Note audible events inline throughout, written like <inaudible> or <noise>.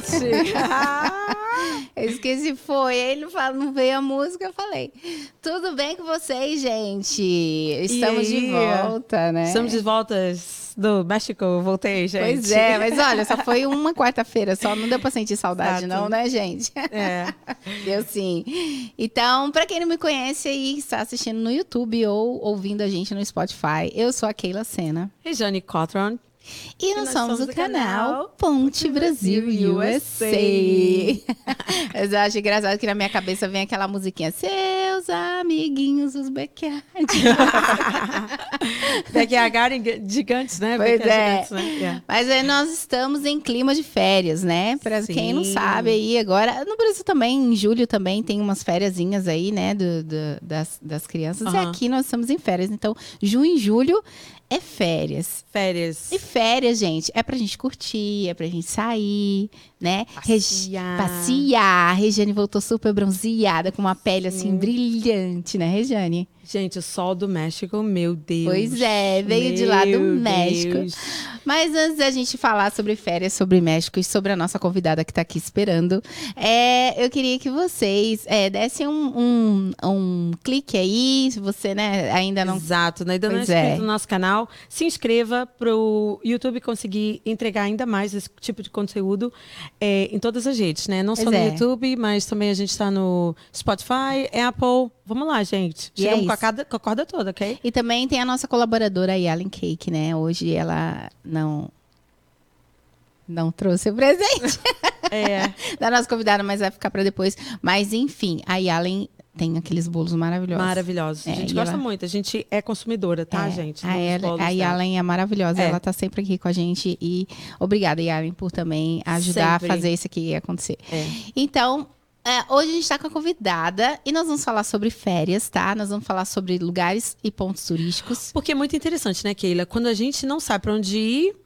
gente! <laughs> eu esqueci, foi. Aí ele fala, não veio a música, eu falei. Tudo bem com vocês, gente? Estamos de volta, né? Estamos de volta do México, voltei, gente. Pois é, mas olha, só foi uma quarta-feira, só não deu pra sentir saudade, Exato. não, né, gente? É. <laughs> Deu sim. Então, pra quem não me conhece e está assistindo no YouTube ou ouvindo a gente no Spotify, eu sou a Keila Sena. E Jane Cotron. E nós, nós somos, somos o canal, canal Ponte Brasil, Brasil USA. <laughs> Mas eu acho engraçado que na minha cabeça vem aquela musiquinha Seus amiguinhos, os backyard. <laughs> backyard gigantes, né? Pois é. Gigantes, né? Yeah. Mas aí nós estamos em clima de férias, né? Para quem não sabe aí agora, no Brasil também, em julho também tem umas fériasinhas aí, né? Do, do das, das crianças. E aqui nós estamos em férias. Então, junho e julho é férias. Férias. E férias, gente, é pra gente curtir, é pra gente sair, né? Passear. Passear. A Regiane voltou super bronzeada, com uma pele assim brilhante, né, Regiane? Gente, o sol do México, meu Deus. Pois é, veio meu de lá do México. Deus. Mas antes da gente falar sobre férias, sobre México e sobre a nossa convidada que está aqui esperando, é, eu queria que vocês é, dessem um, um, um, clique aí, se você né, ainda não. Exato, né? ainda não é inscrito é. no nosso canal, se inscreva para o YouTube conseguir entregar ainda mais esse tipo de conteúdo é, em todas as redes, né? Não pois só no é. YouTube, mas também a gente está no Spotify, Apple. Vamos lá, gente. É Chegamos com, a cada, com a corda toda, ok? E também tem a nossa colaboradora, a Yalen Cake, né? Hoje ela não não trouxe o presente. É. <laughs> da nossa convidada, mas vai ficar para depois. Mas enfim, a Yalen tem aqueles bolos maravilhosos. Maravilhosos. É, a gente gosta ela... muito. A gente é consumidora, tá, é, gente? A, ela, a Yalen é maravilhosa. É. Ela tá sempre aqui com a gente. E obrigada, Yalen, por também ajudar sempre. a fazer isso aqui acontecer. É. Então, é, hoje a gente está com a convidada e nós vamos falar sobre férias, tá? Nós vamos falar sobre lugares e pontos turísticos. Porque é muito interessante, né, Keila? Quando a gente não sabe para onde ir,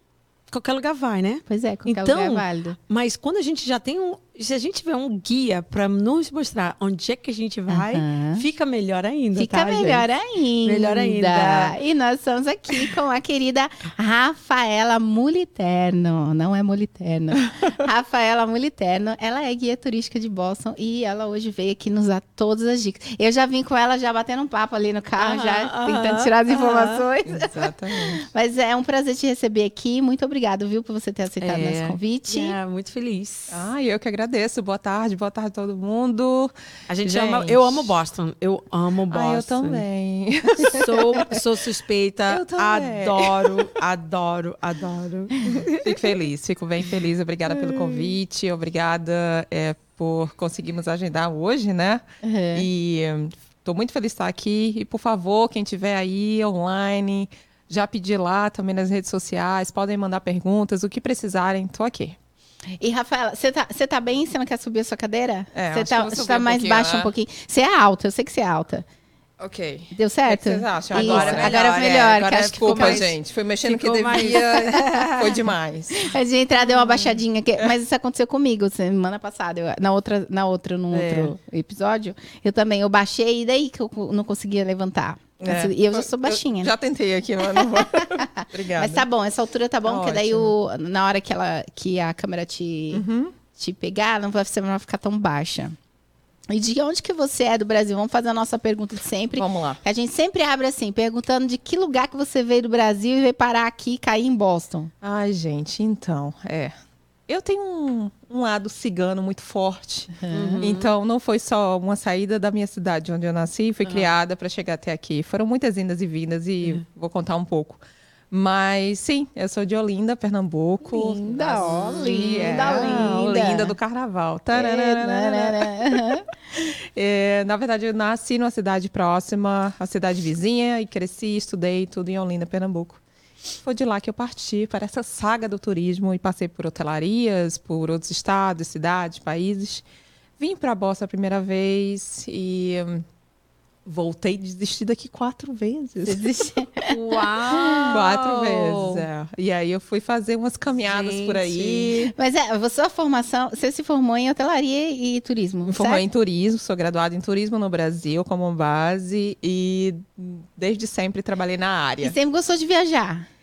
qualquer lugar vai, né? Pois é, qualquer então, lugar é válido. Mas quando a gente já tem um, se a gente tiver um guia para nos mostrar onde é que a gente vai, uhum. fica melhor ainda. Fica tá, melhor gente? ainda. Melhor ainda. E nós estamos aqui com a querida Rafaela Muliterno. Não é Muliterno. <laughs> Rafaela Muliterno. Ela é guia turística de Boston e ela hoje veio aqui nos dar todas as dicas. Eu já vim com ela já batendo um papo ali no carro, uhum, já uhum, tentando tirar as informações. Exatamente. <laughs> Mas é um prazer te receber aqui. Muito obrigada, viu, por você ter aceitado é, nosso convite. É, muito feliz. Ah, eu que agradeço agradeço. Boa tarde, boa tarde a todo mundo. A gente, gente. ama. Eu amo Boston. Eu amo Boston. Ah, eu também. <laughs> Sou, sou suspeita. Eu também. Adoro, adoro, adoro. Fico feliz, fico bem feliz. Obrigada pelo convite. Obrigada é, por conseguirmos agendar hoje, né? Uhum. E estou muito feliz de estar aqui. E, por favor, quem estiver aí online, já pedi lá também nas redes sociais, podem mandar perguntas, o que precisarem, estou aqui. E, Rafaela, você tá, você tá bem? Você não quer subir a sua cadeira? É, você tá, você tá mais baixa né? um pouquinho. Você é alta, eu sei que você é alta. Ok. Deu certo? O que vocês acham? Agora, Isso, agora é melhor. É, agora desculpa, mais... gente. Foi mexendo ficou que devia. Mais... <laughs> Foi demais. A de entrar deu uma baixadinha. Que... Mas isso aconteceu comigo semana passada. Eu, na outra, na outra, num é. outro episódio. Eu também. Eu baixei e daí que eu não conseguia levantar. É. E eu já sou baixinha. já tentei aqui, mas não vou. <laughs> Obrigada. Mas tá bom, essa altura tá bom, tá porque daí o, na hora que, ela, que a câmera te, uhum. te pegar, não vai, você não vai ficar tão baixa. E de onde que você é do Brasil? Vamos fazer a nossa pergunta de sempre. Vamos lá. A gente sempre abre assim, perguntando de que lugar que você veio do Brasil e veio parar aqui e cair em Boston. Ai, gente, então, é. Eu tenho um, um lado cigano muito forte. Uhum. Então, não foi só uma saída da minha cidade onde eu nasci, fui uhum. criada para chegar até aqui. Foram muitas indas e vindas e uhum. vou contar um pouco. Mas sim, eu sou de Olinda, Pernambuco. Linda, ó, linda, linda. Olinda do carnaval. É, <laughs> é, na verdade, eu nasci numa cidade próxima, a cidade vizinha, e cresci, estudei tudo em Olinda, Pernambuco. Foi de lá que eu parti para essa saga do turismo e passei por hotelarias, por outros estados, cidades, países. Vim para a Bossa a primeira vez e hum, Voltei e desisti daqui quatro vezes. <laughs> Uau! quatro vezes, é. E aí eu fui fazer umas caminhadas Gente. por aí. Mas é, a sua formação, você se formou em hotelaria e turismo, Me formei em turismo, sou graduada em turismo no Brasil como base e desde sempre trabalhei na área. E sempre gostou de viajar?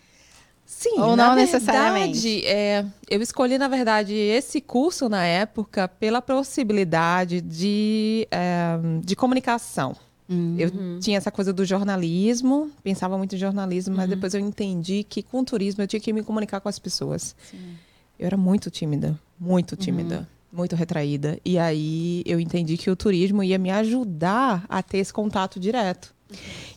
Sim, ou não necessariamente. Verdade, é, eu escolhi, na verdade, esse curso na época pela possibilidade de, é, de comunicação. Uhum. Eu tinha essa coisa do jornalismo, pensava muito em jornalismo, mas uhum. depois eu entendi que com turismo eu tinha que me comunicar com as pessoas. Sim. Eu era muito tímida, muito tímida, uhum. muito retraída. E aí eu entendi que o turismo ia me ajudar a ter esse contato direto.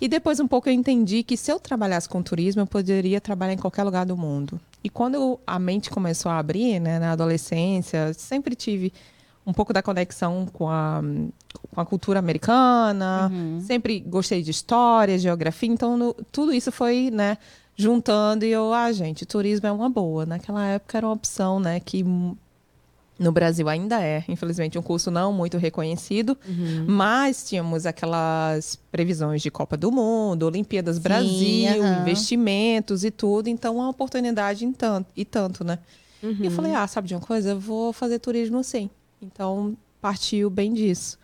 E depois um pouco eu entendi que se eu trabalhasse com turismo, eu poderia trabalhar em qualquer lugar do mundo. E quando a mente começou a abrir, né, na adolescência, sempre tive um pouco da conexão com a, com a cultura americana, uhum. sempre gostei de história, geografia, então no, tudo isso foi, né, juntando e eu, ah, gente, turismo é uma boa. Naquela época era uma opção, né, que no Brasil ainda é, infelizmente, um curso não muito reconhecido, uhum. mas tínhamos aquelas previsões de Copa do Mundo, Olimpíadas Sim, Brasil, uhum. investimentos e tudo, então uma oportunidade em tanto, e tanto, né? Uhum. E eu falei, ah, sabe de uma coisa? Eu vou fazer turismo sim. Então, partiu bem disso.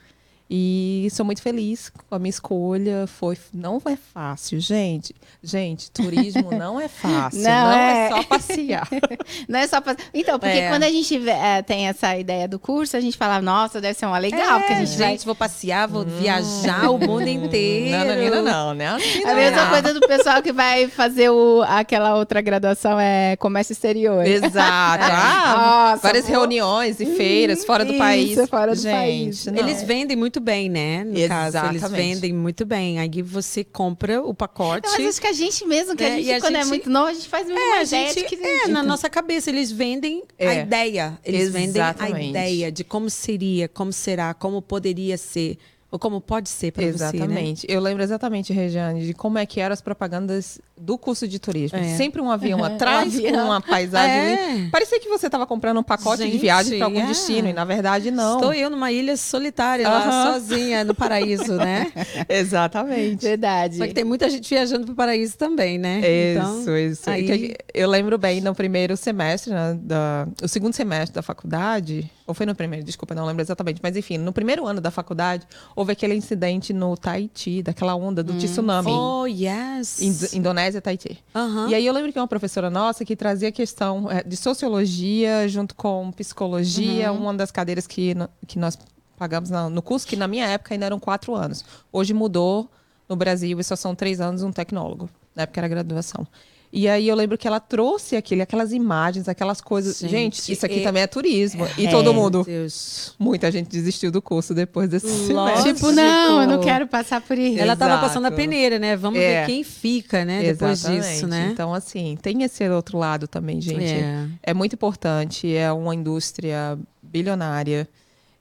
E sou muito feliz com a minha escolha. Foi, não é fácil, gente. Gente, turismo <laughs> não é fácil. Não, não é... é... só passear. <laughs> não é só passear. Então, porque é. quando a gente é, tem essa ideia do curso, a gente fala, nossa, deve ser uma legal. É, porque a gente, gente vai... vou passear, vou hum. viajar o mundo <laughs> inteiro. Não, não, não, não, né? A mesma coisa do pessoal que vai fazer o, aquela outra graduação é comércio exterior. Exato. Ah, nossa, várias reuniões e feiras fora do país. fora do gente, país. Eles vendem muito bem, né? No Exatamente. caso, eles vendem muito bem. Aí você compra o pacote. Mas acho que a gente mesmo, que é, a gente, quando é gente, é muito novo, a gente faz é, ideia gente, de que É, na nossa cabeça, eles vendem é. a ideia. Eles Exatamente. vendem a ideia de como seria, como será, como poderia ser. Ou como pode ser para você, né? Exatamente. Né? Eu lembro exatamente, Regiane, de como é que eram as propagandas do curso de turismo. É. Sempre um avião atrás, um avião. com uma paisagem. É. Parecia que você estava comprando um pacote Gente, de viagem para algum é. destino, e na verdade não. Estou eu numa ilha solitária, uh -huh. lá sozinha, no paraíso, né? <laughs> exatamente. Verdade. Só que tem muita gente viajando para o paraíso também, né? Isso, então, isso. Aí... Eu lembro bem, no primeiro semestre, né, da, o segundo semestre da faculdade, ou foi no primeiro, desculpa, não lembro exatamente, mas enfim, no primeiro ano da faculdade, houve aquele incidente no Tahiti, daquela onda do hum. tsunami. Oh, yes! Ind Indonésia, Tahiti. Uhum. E aí eu lembro que uma professora nossa que trazia a questão é, de sociologia junto com psicologia, uhum. uma das cadeiras que, que nós pagamos no curso, que na minha época ainda eram quatro anos. Hoje mudou no Brasil e só são três anos um tecnólogo. Na época era graduação. E aí eu lembro que ela trouxe aquele, aquelas imagens, aquelas coisas. Gente, gente isso aqui é... também é turismo. E é, todo mundo. Deus. Muita gente desistiu do curso depois desse semestre. Tipo, não, eu não quero passar por isso. Ela estava passando a peneira, né? Vamos é. ver quem fica, né? Depois disso, né? Então, assim, tem esse outro lado também, gente. É, é muito importante. É uma indústria bilionária.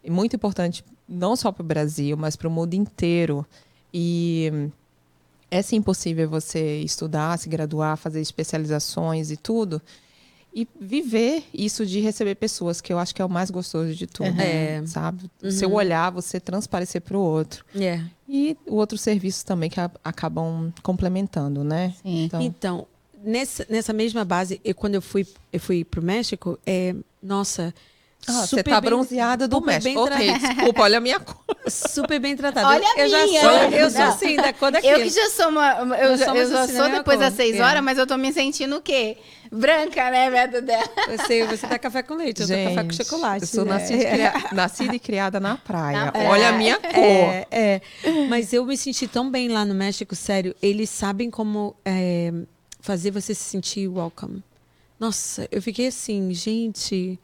E muito importante, não só para o Brasil, mas para o mundo inteiro. E é sim possível você estudar, se graduar, fazer especializações e tudo. E viver isso de receber pessoas, que eu acho que é o mais gostoso de tudo. Uhum. É. Sabe? Uhum. Seu olhar, você transparecer para o outro. Yeah. É. E o outro serviço também que a, acabam complementando, né? Sim. Então, então nessa, nessa mesma base, eu, quando eu fui, eu fui para o México, é, nossa, ah, você tá bronzeada do México. Ok, desculpa, olha a minha cor. Super bem tratada. Olha eu, a eu minha. Já sou, eu sou assim, da cor daquilo. Eu que já sou uma... Eu, já, eu já assim, sou depois das seis é. horas, mas eu tô me sentindo o quê? Branca, né, Beto dela? Você, você tá café com leite, Gente, eu tô café com chocolate. Eu sou né? nascida, é. <laughs> nascida, e criada na praia. Na praia. Olha a minha cor. É, é, Mas eu me senti tão bem lá no México, sério. Eles sabem como é, fazer você se sentir welcome. Nossa, eu fiquei assim, gente...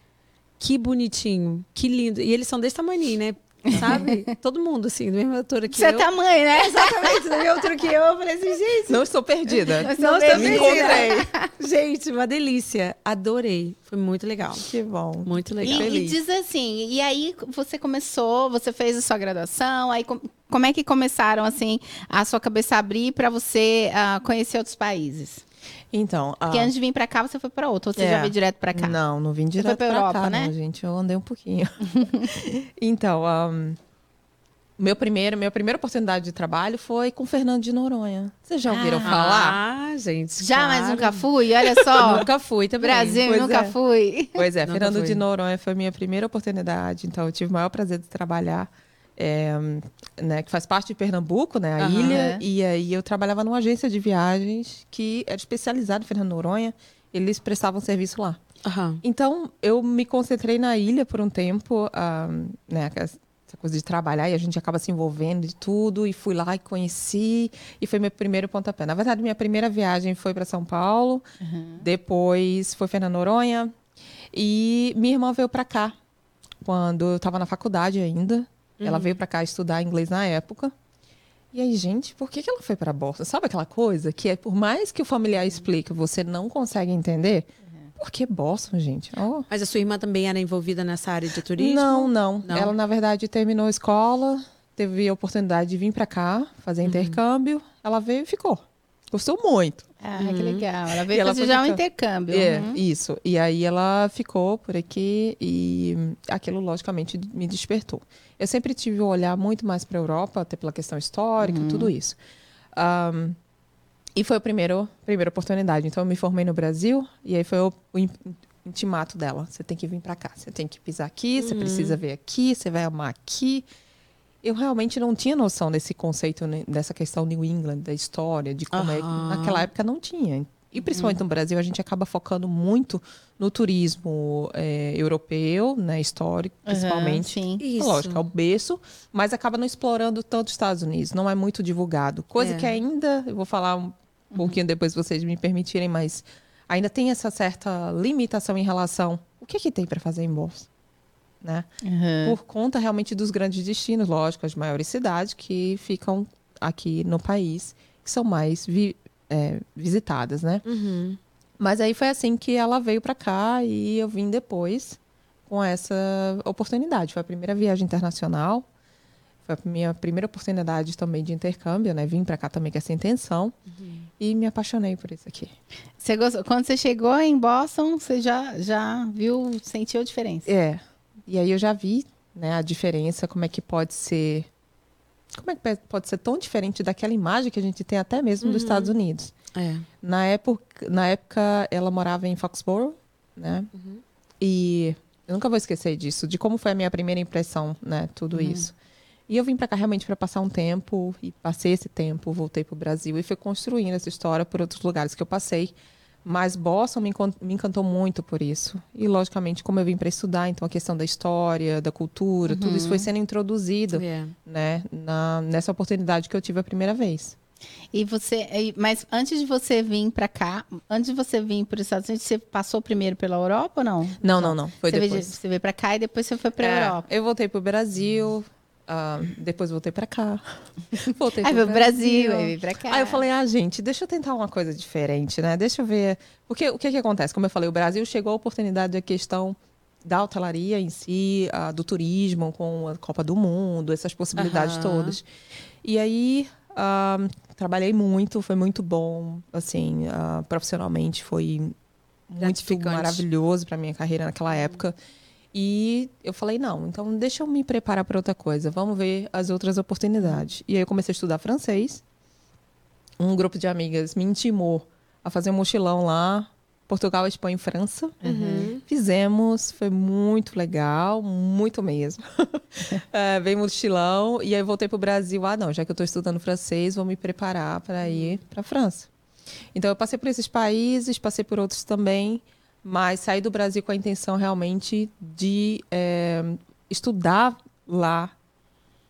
Que bonitinho, que lindo. E eles são desse tamanho, né? Sabe? <laughs> Todo mundo, assim, do mesmo altura que Você eu. é tamanho, né? Exatamente, da mesma altura que eu. Eu falei assim, gente. Não estou perdida. Não estou, não estou perdida. gente, uma delícia. Adorei. Foi muito legal. Que bom. Muito legal. E, e diz assim, e aí você começou, você fez a sua graduação, aí como é que começaram, assim, a sua cabeça abrir para você uh, conhecer outros países? Então, Porque antes de vir para cá, você foi para outro, ou você é, já veio direto para cá? Não, não vim direto para Europa, cá, né? Não, gente, eu andei um pouquinho. <laughs> então, um, meu primeiro, minha primeira oportunidade de trabalho foi com Fernando de Noronha. Vocês já ouviram ah, falar? Ah, gente. Já, claro. mas nunca fui. Olha só. <laughs> nunca fui também. Brasil, pois nunca é. fui. Pois é, Fernando fui. de Noronha foi minha primeira oportunidade. Então, eu tive o maior prazer de trabalhar é, né, que faz parte de Pernambuco, né, a uhum, ilha. É. E aí eu trabalhava numa agência de viagens que era especializada em Fernando Noronha eles prestavam serviço lá. Uhum. Então, eu me concentrei na ilha por um tempo, uh, né, essa coisa de trabalhar, e a gente acaba se envolvendo de tudo, e fui lá e conheci, e foi meu primeiro pontapé. Na verdade, minha primeira viagem foi para São Paulo, uhum. depois foi Fernando Noronha, e minha irmã veio para cá, quando eu estava na faculdade ainda. Uhum. Ela veio para cá estudar inglês na época. E aí, gente, por que, que ela foi para Boston? Sabe aquela coisa que é por mais que o familiar explique, você não consegue entender? Por que Boston, gente? Oh. Mas a sua irmã também era envolvida nessa área de turismo? Não, não. não. Ela, na verdade, terminou a escola, teve a oportunidade de vir para cá, fazer uhum. intercâmbio. Ela veio e ficou. Gostou muito. Ah, uhum. que legal. Ela veio fazer já um intercâmbio. É, uhum. isso. E aí ela ficou por aqui e aquilo, logicamente, me despertou. Eu sempre tive um olhar muito mais para a Europa, até pela questão histórica, uhum. tudo isso. Um, e foi a primeira, primeira oportunidade. Então, eu me formei no Brasil e aí foi o, o intimato dela. Você tem que vir para cá, você tem que pisar aqui, você precisa ver aqui, você vai amar aqui eu realmente não tinha noção desse conceito, né, dessa questão New England, da história, de como é que naquela época não tinha. E principalmente uhum. no Brasil, a gente acaba focando muito no turismo é, europeu, né, histórico, principalmente. Uhum, sim. Lógico, é o berço, mas acaba não explorando tanto os Estados Unidos, não é muito divulgado. Coisa é. que ainda, eu vou falar um uhum. pouquinho depois, se vocês me permitirem, mas ainda tem essa certa limitação em relação o que, é que tem para fazer em Boston né? Uhum. Por conta realmente dos grandes destinos, lógico, as maiores cidades que ficam aqui no país, que são mais vi é, visitadas, né? Uhum. Mas aí foi assim que ela veio para cá e eu vim depois com essa oportunidade. Foi a primeira viagem internacional, foi a minha primeira oportunidade também de intercâmbio, né? Vim para cá também com essa intenção uhum. e me apaixonei por isso aqui. Você gostou? Quando você chegou em Boston, você já já viu, sentiu a diferença? É, e aí eu já vi né, a diferença, como é que pode ser. Como é que pode ser tão diferente daquela imagem que a gente tem até mesmo uhum. dos Estados Unidos? É. Na, época, na época, ela morava em Foxborough, né? Uhum. E eu nunca vou esquecer disso, de como foi a minha primeira impressão, né? Tudo uhum. isso. E eu vim para cá realmente para passar um tempo, e passei esse tempo, voltei para o Brasil e fui construindo essa história por outros lugares que eu passei. Mas Boston me, me encantou muito por isso. E, logicamente, como eu vim para estudar, então a questão da história, da cultura, uhum. tudo isso foi sendo introduzido yeah. né, na, nessa oportunidade que eu tive a primeira vez. E você, mas antes de você vir para cá, antes de você vir para os Estados Unidos, você passou primeiro pela Europa ou não? Não, não, não. Foi você depois. Veio, você veio para cá e depois você foi para a é, Europa. Eu voltei para o Brasil, Uh, depois voltei para cá. <laughs> Voltei aí pro Brasil, aí vim pra cá. Aí eu falei, ah, gente, deixa eu tentar uma coisa diferente, né? Deixa eu ver. Porque o que, que acontece? Como eu falei, o Brasil chegou a oportunidade da questão da hotelaria em si, uh, do turismo, com a Copa do Mundo, essas possibilidades todas. E aí, uh, trabalhei muito, foi muito bom, assim, profissionalmente foi muito maravilhoso para minha carreira naquela época. E eu falei, não, então deixa eu me preparar para outra coisa, vamos ver as outras oportunidades. E aí eu comecei a estudar francês. Um grupo de amigas me intimou a fazer um mochilão lá, Portugal, Espanha e França. Uhum. Fizemos, foi muito legal, muito mesmo. <laughs> é, veio mochilão e aí voltei para o Brasil. Ah, não, já que eu estou estudando francês, vou me preparar para ir para a França. Então eu passei por esses países, passei por outros também mas saí do Brasil com a intenção realmente de é, estudar lá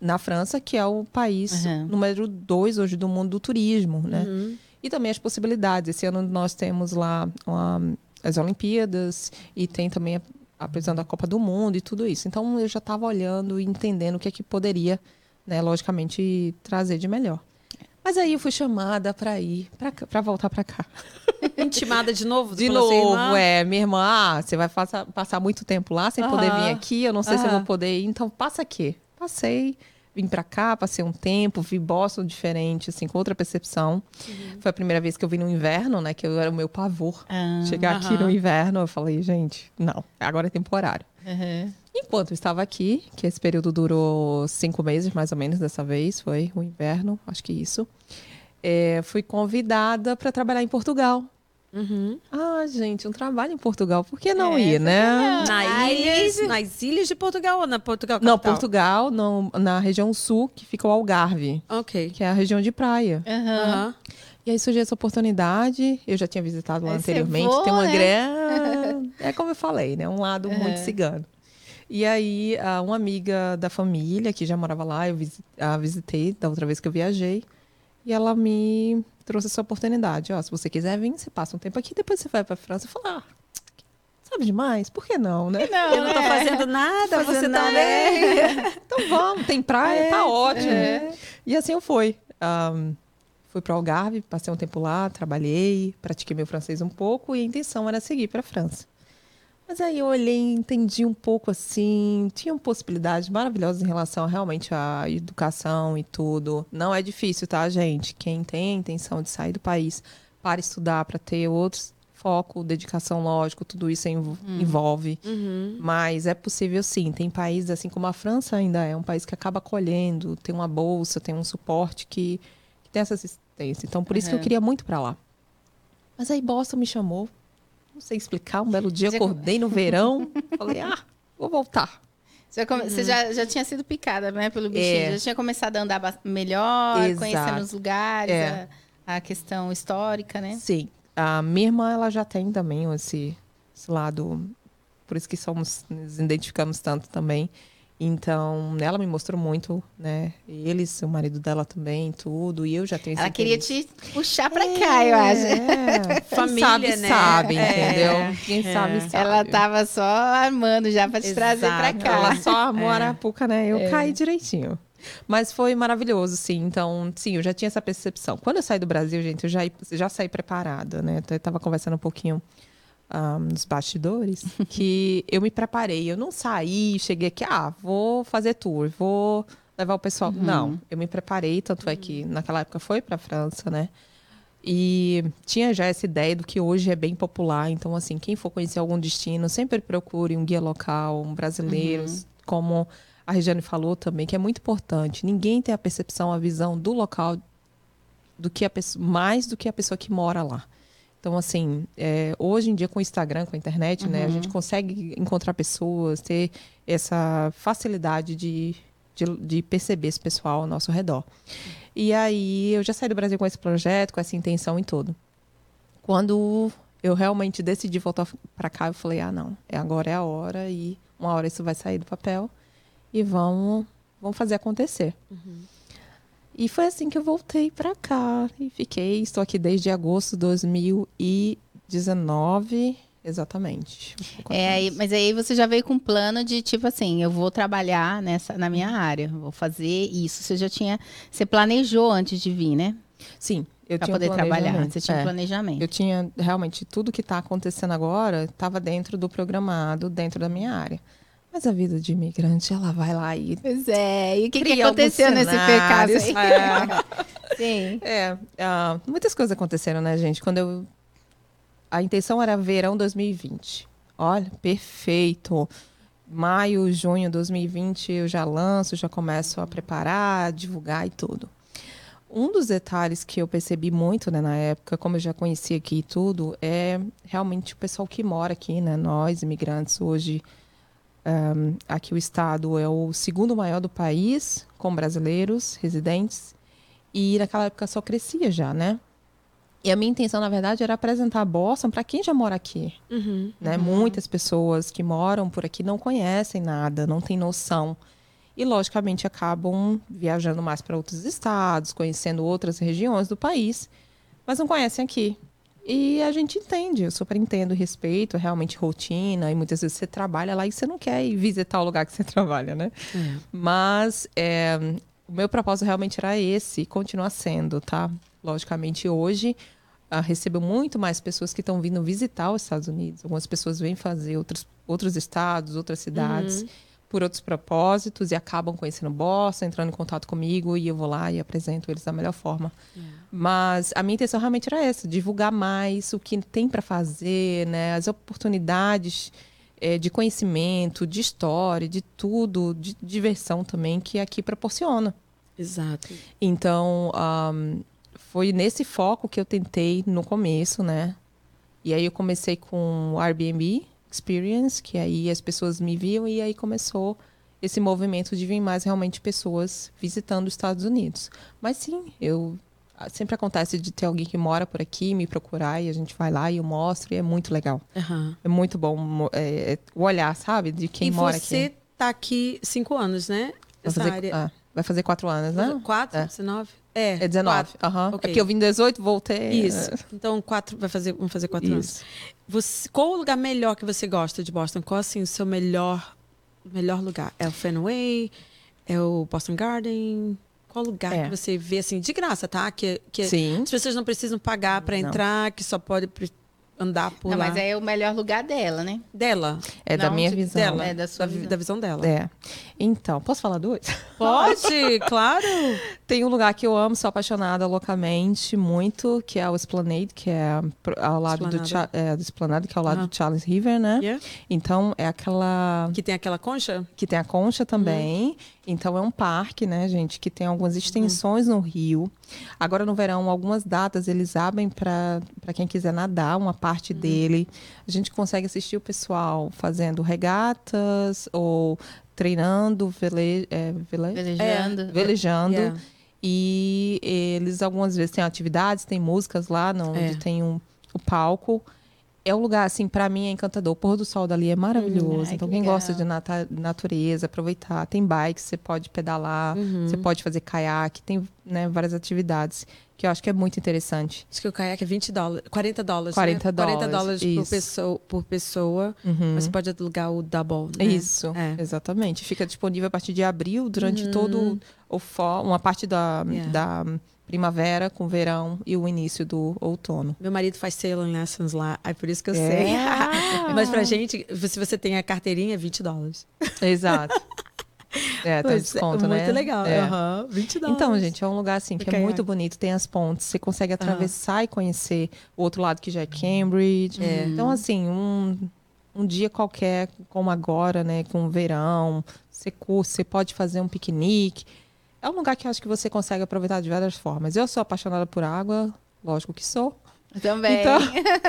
na França, que é o país uhum. número dois hoje do mundo do turismo, né? Uhum. E também as possibilidades. Esse ano nós temos lá uma, as Olimpíadas e tem também a, a da Copa do Mundo e tudo isso. Então eu já estava olhando e entendendo o que é que poderia, né, logicamente, trazer de melhor. Mas aí eu fui chamada para ir, para voltar para cá. <laughs> Intimada de novo? De novo, é. Minha irmã, ah, você vai passar, passar muito tempo lá sem poder vir aqui, eu não sei se eu vou poder ir, então passa aqui. Passei, vim para cá, passei um tempo, vi Boston diferente, assim, com outra percepção. Uhum. Foi a primeira vez que eu vim no inverno, né, que eu era o meu pavor. Ah, Chegar aqui no inverno, eu falei, gente, não, agora é temporário. Uhum. Enquanto eu estava aqui, que esse período durou cinco meses, mais ou menos, dessa vez, foi o inverno, acho que isso. É, fui convidada para trabalhar em Portugal. Uhum. Ah, gente, um trabalho em Portugal. Por que não é, ir, né? Na ilhas, nas ilhas de Portugal ou na Portugal capital? Não, Portugal, não, na região sul, que fica o Algarve. Ok. Que é a região de praia. Uhum. Uhum. E aí surgiu essa oportunidade. Eu já tinha visitado lá anteriormente. Voa, tem uma né? grande. <laughs> É como eu falei, né? Um lado uhum. muito cigano. E aí, uma amiga da família que já morava lá, eu a visitei da outra vez que eu viajei. E ela me trouxe essa oportunidade. Ó, se você quiser vir, você passa um tempo aqui, depois você vai para França. Eu falei, ah, sabe demais? Por que não, né? Não, eu não tô né? fazendo nada, você também. Tá <laughs> então vamos, tem praia, é, tá ótimo. É. E assim eu fui. Um, fui para Algarve, passei um tempo lá, trabalhei, pratiquei meu francês um pouco e a intenção era seguir para a França. Mas aí eu olhei, entendi um pouco assim, tinham possibilidades maravilhosas em relação realmente à educação e tudo. Não é difícil, tá, gente? Quem tem a intenção de sair do país para estudar, para ter outros foco, dedicação, lógico, tudo isso hum. envolve. Uhum. Mas é possível sim. Tem países, assim como a França ainda é um país que acaba acolhendo, tem uma bolsa, tem um suporte que, que tem essa assistência. Então, por isso uhum. que eu queria muito para lá. Mas aí Boston me chamou não sei explicar. Um belo dia, acordei no verão, falei, ah, vou voltar. Você, come... uhum. você já, já tinha sido picada, né, pelo bichinho. É. Já tinha começado a andar melhor, Exato. conhecendo os lugares, é. a, a, questão histórica, né? Sim. A minha irmã, ela já tem também esse, esse lado... Por isso que somos, nos identificamos tanto também. Então, ela me mostrou muito, né? Eles, o marido dela também, tudo. E eu já tenho Ela queria te puxar pra é, cá, eu acho. É. <laughs> Família, sabe, né? sabe, é. entendeu? Quem é. sabe, sabe. Ela tava só armando já pra te Exato. trazer pra cá. Ela só armou a é. Arapuca, né? Eu é. caí direitinho. Mas foi maravilhoso, sim. Então, sim, eu já tinha essa percepção. Quando eu saí do Brasil, gente, eu já, já saí preparada, né? Eu tava conversando um pouquinho um, nos bastidores, <laughs> que eu me preparei. Eu não saí, cheguei aqui, ah, vou fazer tour, vou levar o pessoal. Uhum. Não, eu me preparei, tanto é que naquela época foi para a França, né? E tinha já essa ideia do que hoje é bem popular. Então, assim, quem for conhecer algum destino, sempre procure um guia local, um brasileiro, uhum. como a Regiane falou também, que é muito importante. Ninguém tem a percepção, a visão do local do que a pessoa, mais do que a pessoa que mora lá. Então, assim, é, hoje em dia com o Instagram, com a internet, uhum. né, a gente uhum. consegue encontrar pessoas, ter essa facilidade de, de, de, perceber esse pessoal ao nosso redor. E aí, eu já saí do Brasil com esse projeto, com essa intenção e tudo. Quando eu realmente decidi voltar para cá, eu falei, ah, não, é agora é a hora e uma hora isso vai sair do papel e vamos, vamos fazer acontecer. Uhum. E foi assim que eu voltei para cá e fiquei. Estou aqui desde agosto de 2019. Exatamente. é, mas aí você já veio com um plano de tipo assim, eu vou trabalhar nessa na minha área, vou fazer isso. Você já tinha, você planejou antes de vir, né? Sim, eu pra tinha poder trabalhar. Você tinha é, planejamento. Eu tinha realmente tudo que está acontecendo agora estava dentro do programado, dentro da minha área. Mas a vida de imigrante, ela vai lá e. Pois é. E o que, que aconteceu nesse pecado? É. <laughs> Sim. É. Uh, muitas coisas aconteceram, né, gente? Quando eu. A intenção era verão 2020. Olha, perfeito. Maio, junho de 2020 eu já lanço, já começo a preparar, divulgar e tudo. Um dos detalhes que eu percebi muito né, na época, como eu já conhecia aqui e tudo, é realmente o pessoal que mora aqui, né? Nós, imigrantes, hoje um, aqui o estado é o segundo maior do país, com brasileiros residentes. E naquela época só crescia já, né? E a minha intenção, na verdade, era apresentar Boston para quem já mora aqui. Uhum, né? Uhum. Muitas pessoas que moram por aqui não conhecem nada, não têm noção. E, logicamente, acabam viajando mais para outros estados, conhecendo outras regiões do país, mas não conhecem aqui. E a gente entende, eu super entendo, respeito, realmente rotina, e muitas vezes você trabalha lá e você não quer ir visitar o lugar que você <laughs> trabalha, né? É. Mas é, o meu propósito realmente era esse, e continua sendo, tá? Logicamente, hoje uh, recebo muito mais pessoas que estão vindo visitar os Estados Unidos. Algumas pessoas vêm fazer outros, outros estados, outras cidades. Uhum por outros propósitos e acabam conhecendo Boston, entrando em contato comigo e eu vou lá e apresento eles da melhor forma. É. Mas a minha intenção realmente era essa, divulgar mais o que tem para fazer, né, as oportunidades é, de conhecimento, de história, de tudo, de diversão também que aqui proporciona. Exato. Então, um, foi nesse foco que eu tentei no começo, né? E aí eu comecei com o Airbnb, Experience, que aí as pessoas me viam e aí começou esse movimento de vir mais realmente pessoas visitando os Estados Unidos. Mas sim, eu sempre acontece de ter alguém que mora por aqui me procurar e a gente vai lá e eu mostro e é muito legal. Uhum. É muito bom é, é, o olhar, sabe, de quem e mora aqui. E você tá aqui cinco anos, né? Vai fazer, área... ah, vai fazer quatro anos, né? Quatro? É. 19? É, é 19. Uhum. Okay. É porque eu vim 18, voltei. Isso. Então, quatro, vai fazer, vamos fazer quatro Isso. anos. Você, qual o lugar melhor que você gosta de Boston? Qual assim, o seu melhor, melhor lugar? É o Fenway? É o Boston Garden? Qual lugar é. que você vê assim, de graça, tá? Que, que Sim. as pessoas não precisam pagar para entrar, que só pode andar por não, lá. Mas é o melhor lugar dela, né? Dela. É não, da minha visão. Dela. É da, sua da, visão. da visão dela. É. Então, posso falar dois? <laughs> Pode, claro. Tem um lugar que eu amo, sou apaixonada loucamente, muito, que é o Esplanade, que é ao lado Esplanada. do, é, do Esplanade, que é ao lado uh -huh. do Charles River, né? Yeah. Então, é aquela... Que tem aquela concha? Que tem a concha também. Uh -huh. Então, é um parque, né, gente, que tem algumas extensões uh -huh. no rio. Agora, no verão, algumas datas eles abrem para quem quiser nadar, uma parte dele. A gente consegue assistir o pessoal fazendo regatas ou treinando, vele, é, vele, velejando. É, velejando. Yeah. E eles algumas vezes têm atividades, tem músicas lá, não, é. onde tem um, o palco. É um lugar, assim, para mim é encantador. O pôr do sol dali é maravilhoso. Hum, então, que quem legal. gosta de nata natureza, aproveitar. Tem bikes, você pode pedalar, uhum. você pode fazer caiaque, tem né, várias atividades que eu acho que é muito interessante. Acho que o caiaque é 20 dólares, 40 dólares, 40 né? dólares, 40 dólares por pessoa, por pessoa uhum. você pode alugar o double, né? Isso, é. exatamente. Fica disponível a partir de abril, durante uhum. todo o fall, uma parte da, yeah. da primavera com verão e o início do outono. Meu marido faz sailing lessons lá, é por isso que eu é. sei. Mas pra gente, se você tem a carteirinha, é 20 dólares. Exato. É, tem desconto, é, né? Muito legal. É. Uhum, 20 dólares. Então, gente, é um lugar assim que é muito bonito, tem as pontes, você consegue atravessar uhum. e conhecer o outro lado que já é Cambridge. É. Então, assim, um, um dia qualquer, como agora, né, com o verão, você curte, você pode fazer um piquenique. É um lugar que eu acho que você consegue aproveitar de várias formas. Eu sou apaixonada por água, lógico que sou. Também. Então,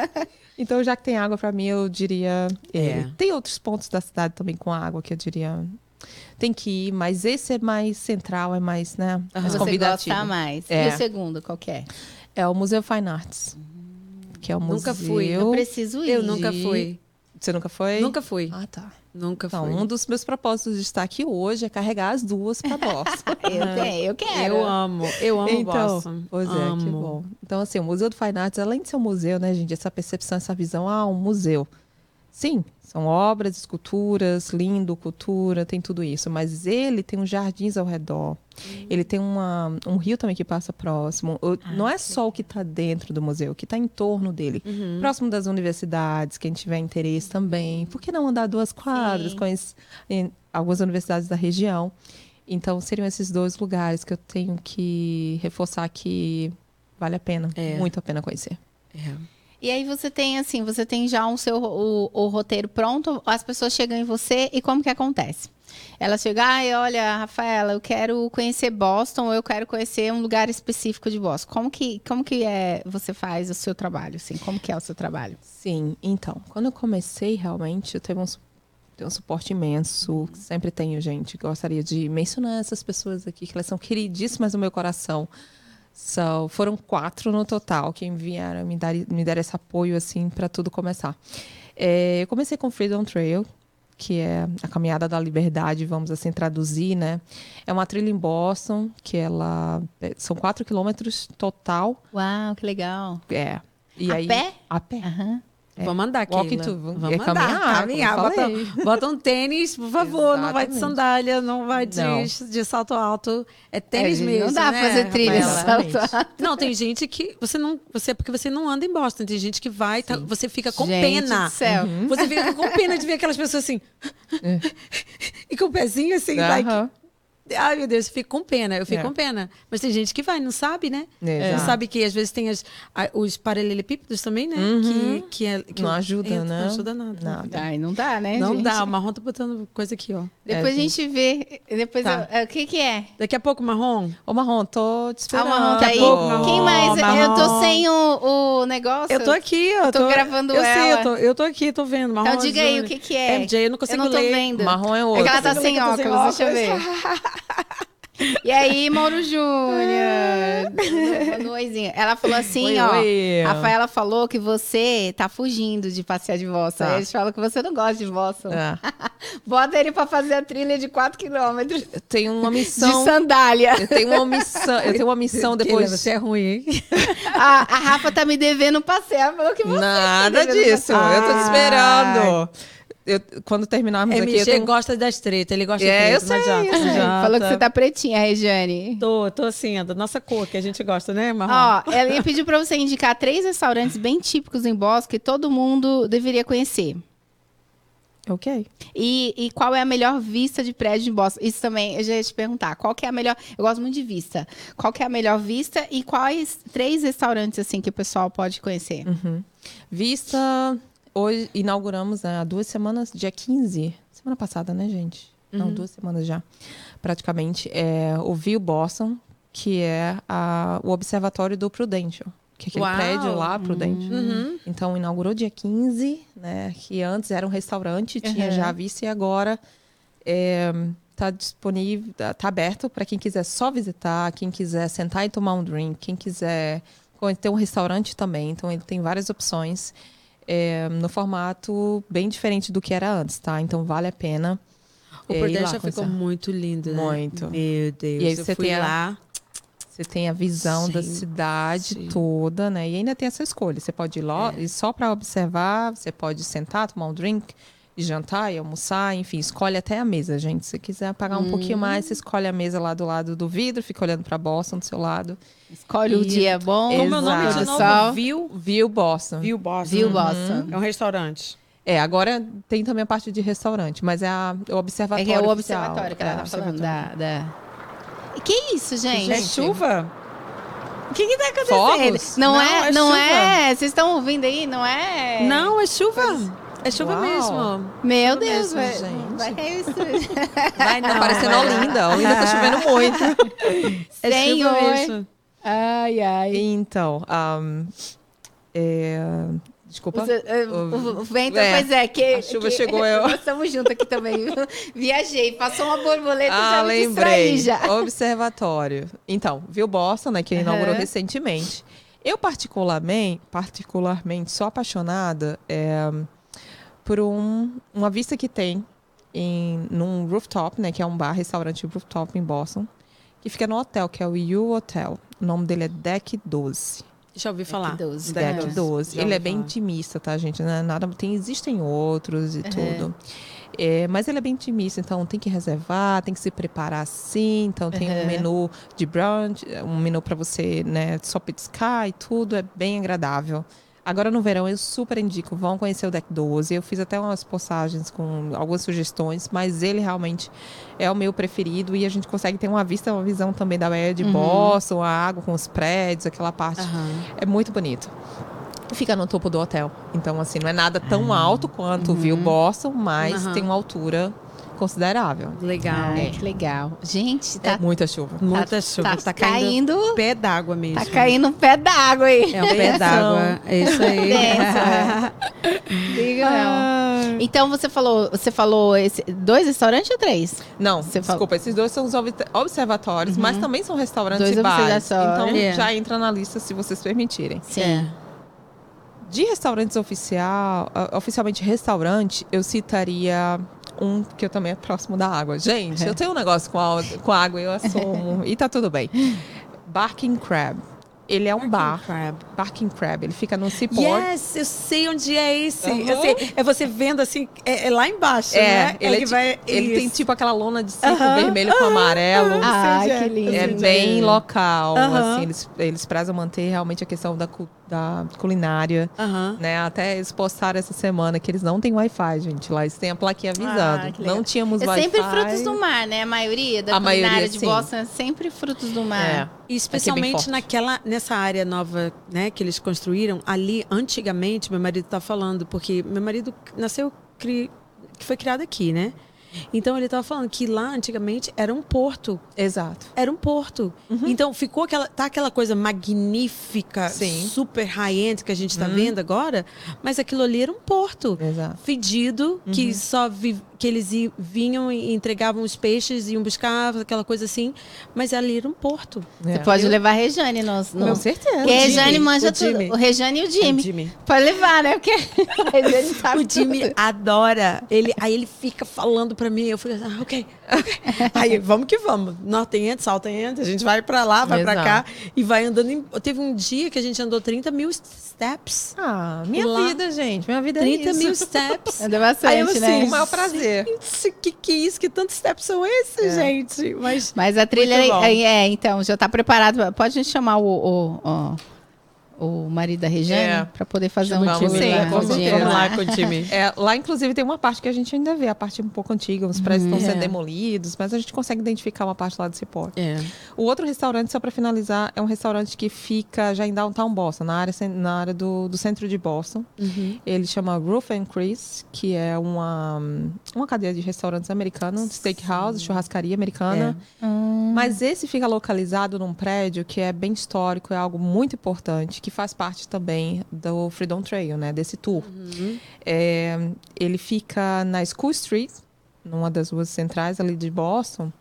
<laughs> então já que tem água para mim, eu diria. É. Tem outros pontos da cidade também com água que eu diria tem que ir, mas esse é mais central, é mais, né? Uhum. Mais convidativo. Você gosta mais. É. E o segundo, qual é? É o Museu Fine Arts. Que é o nunca museu... fui. Eu preciso ir. Eu nunca fui. Você nunca foi? Nunca fui. Ah, tá. Nunca então, fui. um dos meus propósitos de estar aqui hoje é carregar as duas para <laughs> Boston. eu, tenho, eu quero. Eu amo. Eu amo então, Boston. Pois amo. é, que bom. Então, assim, o Museu do Fine Arts, além de ser um museu, né, gente, essa percepção, essa visão, ah, um museu. Sim, são obras, esculturas, lindo, cultura, tem tudo isso. Mas ele tem uns jardins ao redor. Uhum. Ele tem uma, um rio também que passa próximo. Ah, não é só o que está dentro do museu, o que está em torno dele. Uhum. Próximo das universidades, quem tiver interesse também. Por que não andar duas quadras com em algumas universidades da região? Então, seriam esses dois lugares que eu tenho que reforçar que vale a pena, é. muito a pena conhecer. É. E aí você tem assim, você tem já um seu o, o, roteiro pronto, as pessoas chegam em você e como que acontece? Elas chegam, ai, olha, Rafaela, eu quero conhecer Boston, ou eu quero conhecer um lugar específico de Boston. Como que, como que é, você faz o seu trabalho, assim? Como que é o seu trabalho? Sim, então, quando eu comecei, realmente, eu teve um, um suporte imenso. Sempre tenho, gente. Gostaria de mencionar essas pessoas aqui, que elas são queridíssimas no meu coração. So, foram quatro no total que vieram me dar, me dar esse apoio assim para tudo começar. É, eu comecei com Freedom Trail, que é a caminhada da liberdade, vamos assim traduzir, né? É uma trilha em Boston que ela é, são quatro quilômetros total. Uau, que legal! É. E a aí, pé? A pé. Uhum. É. Vamos andar aqui. Walking to, Vamos é andar, caminhar, caminhar. Bota, bota, um tênis, por favor. Não vai de sandália, não vai de, Não. de salto alto. É tênis É, mesmo. não dá né, pra fazer trilha salto alto. Não, tem gente que. Você não. Você, porque você não anda em Boston. Tem gente que vai, tá- você fica com Gente pena. do céu. Você fica com pena de ver aquelas pessoas assim. <laughs> e com o pezinho assim, like, Aham. Ai, meu Deus, eu fico com pena, eu fico É. com pena. Mas tem gente que vai, não sabe, né? É, Não sabe que às vezes tem as, a- os paralelepípedos também, né? Uhum. Que, que, é, que Não ajuda, entra, né? Não ajuda nada. Nada. Ai, não dá, né, Não gente? dá, o Marrom tá botando coisa aqui, ó. Depois É, a gente vê. Depois Tá. eu- o que que é? Daqui a pouco, Marrom. Ô, Marrom, tô te Ah, esperando. o Marrom tá aí. pouco, Marrom. Quem mais? Eu tô Marrom. sem o, o negócio. Eu tô aqui, ó. Eu tô gravando eu ela. Sei, eu, tô, eu tô aqui, tô vendo. Marrom, Então diga aí o que que é. MJ, eu não consigo eu não tô ler. vendo. Marrom é É outro. que ela tá tô sem óculos, deixa eu ver. <laughs> E aí, Mauro Júnior? <laughs> Um oizinho. Ela falou assim, oi, ó. Oi. A Rafaela falou que você tá fugindo de passear de Boston. Tá. Eles falam que você não gosta de Boston. É. <laughs> Bota ele pra fazer a trilha de 4 quilômetros. Eu tenho uma missão. De sandália. Eu tenho uma missão. Eu tenho uma <laughs> missão depois. Você é ruim, hein? A, a Rafa tá me devendo um passeio. Ela falou que você. Tá Nada tá disso. Eu tô te esperando eu, quando terminarmos MG aqui. Eu tenho... gosta das tretas, ele gosta é, de treta, eu sei, já, eu sei. Já, Falou tá. que você tá pretinha, Regiane. Tô, tô assim, da nossa cor, que a gente gosta, né, Marrom? Ó, ela pediu pra você indicar três restaurantes bem típicos em Bosque que todo mundo deveria conhecer. Ok. E, e, qual é a melhor vista de prédio em Boston? Isso também, eu já ia te perguntar. Qual que é a melhor... Eu gosto muito de vista. Qual que é a melhor vista e quais três restaurantes, assim, que o pessoal pode conhecer? Uhum. Vista... Hoje inauguramos né, há duas semanas, dia 15. Semana passada, né, gente? Uhum. Não, duas semanas já, praticamente. É o View Boston, que é a, o Observatório do Prudential. Que é aquele Uau. prédio lá, Prudential. Uhum. Então, inaugurou dia 15, né? Que antes era um restaurante, tinha uhum. já visto, e agora é, tá disponível, tá, tá aberto para quem quiser só visitar, quem quiser sentar e tomar um drink, quem quiser ter um restaurante também. Então, ele tem várias opções é, no formato bem diferente do que era antes, tá? Então vale a pena. O é, já ficou muito lindo, né? Muito. Meu Deus. E aí você tem lá. Você tem a visão sim, da cidade sim. toda, né? E ainda tem essa escolha. Você pode ir lá é. só para observar, você pode sentar, tomar um drink e jantar e almoçar, enfim, escolhe até a mesa, gente. Se quiser pagar um hum. pouquinho mais, você escolhe a mesa lá do lado do vidro, fica olhando para Boston do seu lado. Escolhe e... o dia bom. Como é o nome de novo? Viu? Viu Boston. Viu Boston. Viu Boston. É um restaurante. É, agora tem também a parte de restaurante, mas é a, o observatório. É, é o observatório que ela tá falando da, da... Que isso, gente? É chuva? O que, que tá acontecendo? Fogos? Não, não é, é não chuva. é. Vocês estão ouvindo aí? Não é? Não, é chuva. É chuva Uau. mesmo. Meu chuva Deus, mesmo, vai, gente. vai <laughs> cair isso. Vai não, tá parecendo Olinda. Olinda tá <laughs> chovendo muito. é Senhor. chuva mesmo. Ai, ai. Então, um, é... Desculpa. Uh, o, o, vento, é, pois é, que. A chuva que, chegou, <laughs> eu. Nós estamos juntos aqui também. Viajei, passou uma borboleta ah, já lembrei. já. Observatório. Então, viu Boston, né, que uhum. inaugurou recentemente. Eu, particularmente, particularmente sou apaixonada é, por um, uma vista que tem em, num rooftop, né? Que é um bar, restaurante rooftop em Boston. Que fica no hotel, que é o U Hotel. O nome dele é Deck 12. Já ouvi falar. Deck 12. Deck 12. Ele é bem falar. intimista, tá, gente? Não é nada, tem, existem outros e uhum. tudo. É, mas ele é bem intimista, então tem que reservar, tem que se preparar sim. Então tem uhum. um menu de brunch, um menu para você, né, só petiscar e tudo. É bem agradável. Agora no verão eu super indico, vão conhecer o Deck 12. Eu fiz até umas postagens com algumas sugestões, mas ele realmente é o meu preferido e a gente consegue ter uma vista, uma visão também da Baía de uhum. Boston, a água com os prédios, aquela parte. Uhum. É muito bonito. Fica no topo do hotel. Então, assim, não é nada tão ah. alto quanto uhum. viu Boston, mas tem uma altura considerável. Legal. É. Que legal. Gente, tá. É muita chuva. Tá, muita chuva. Tá, tá caindo, caindo. Pé d'água mesmo. Tá caindo um pé d'água aí. É um pé d'água. É isso aí. <laughs> <laughs> Diga não. Então você falou, você falou esse, dois restaurantes ou três? Não, você desculpa, falou... esses dois são os observatórios, uhum. mas também são restaurantes dois e bares. Então yeah. já entra na lista se vocês permitirem. Sim. É. De restaurantes oficial, oficialmente restaurante, eu citaria um que eu também é próximo da água. Gente, é. eu tenho um negócio com a, com a água e eu assumo. e tá tudo bem. Barking Crab. Ele é um Barking bar. Crab. Barking Crab. Ele fica no Seaport. Yes, eu sei onde é esse. Uhum. Eu sei. É você vendo assim, é, é lá embaixo, é, né? Ele, é, vai, ele tem tipo aquela lona de circo uhum. vermelho com amarelo. Ah, que lindo. É bem local. Assim, eles, eles prezam manter realmente a questão da cultura da culinária, uhum. né? Até eles postaram essa semana que eles não têm Wi-Fi, gente. Lá eles têm a plaquinha avisando. Ah, não tínhamos é Wi-Fi. sempre frutos do mar, né? A maioria da a culinária maioria, de sim. Boston é sempre frutos do mar. É. E especialmente naquela, nessa área nova, né, que eles construíram, ali antigamente, meu marido tá falando, porque meu marido nasceu, cri, que foi criado aqui, né? Então ele estava falando que lá antigamente era um porto. Exato. Era um porto. Uhum. Então ficou aquela, tá aquela coisa magnífica, Sim. super high-end que a gente está uhum. vendo agora, mas aquilo ali era um porto. Exato. Fedido, uhum. que só vi, que eles vinham e entregavam os peixes, iam buscar, aquela coisa assim. Mas ali era um porto. É. Você pode levar a Rejane. No... Com certeza. Porque a Rejane manja o tudo. O Rejane e o Jimmy. o Jimmy. Pode levar, né? Porque a <laughs> Rejane sabe <laughs> O Jimmy tudo. adora. Ele, aí ele fica falando pra mim. Eu falei assim, ah, ok. <laughs> aí vamos que vamos. Norte entra, salta entra. A gente vai pra lá, vai Exato. pra cá. E vai andando. Em... Teve um dia que a gente andou 30 mil steps. Ah, minha lá. vida, gente. Minha vida 30 é mil <laughs> steps. É bastante, aí eu, assim, né? O maior prazer. Gente, que que é isso? Que tantos steps são esses, é. gente? Mas, Mas a trilha é, é, então, já está preparado. Pode a gente chamar o, o, o o marido da Regiane é. para poder fazer um time. Sim, lá, vamos, vamos lá com o time. <laughs> É, lá, inclusive, tem uma parte que a gente ainda vê, a parte um pouco antiga, os prédios estão é. sendo demolidos, mas a gente consegue identificar uma parte lá do Cipó. É. O outro restaurante, só para finalizar, é um restaurante que fica já em Downtown Boston, na área, na área do, do centro de Boston. Uhum. Ele chama Roof and Chris, que é uma, uma cadeia de restaurantes americanos, steakhouse, churrascaria americana. É. Hum. Mas esse fica localizado num prédio que é bem histórico, é algo muito importante, que faz parte também do Freedom Trail, né? Desse tour. Uhum. É, ele fica na School Street, numa das ruas centrais ali de Boston,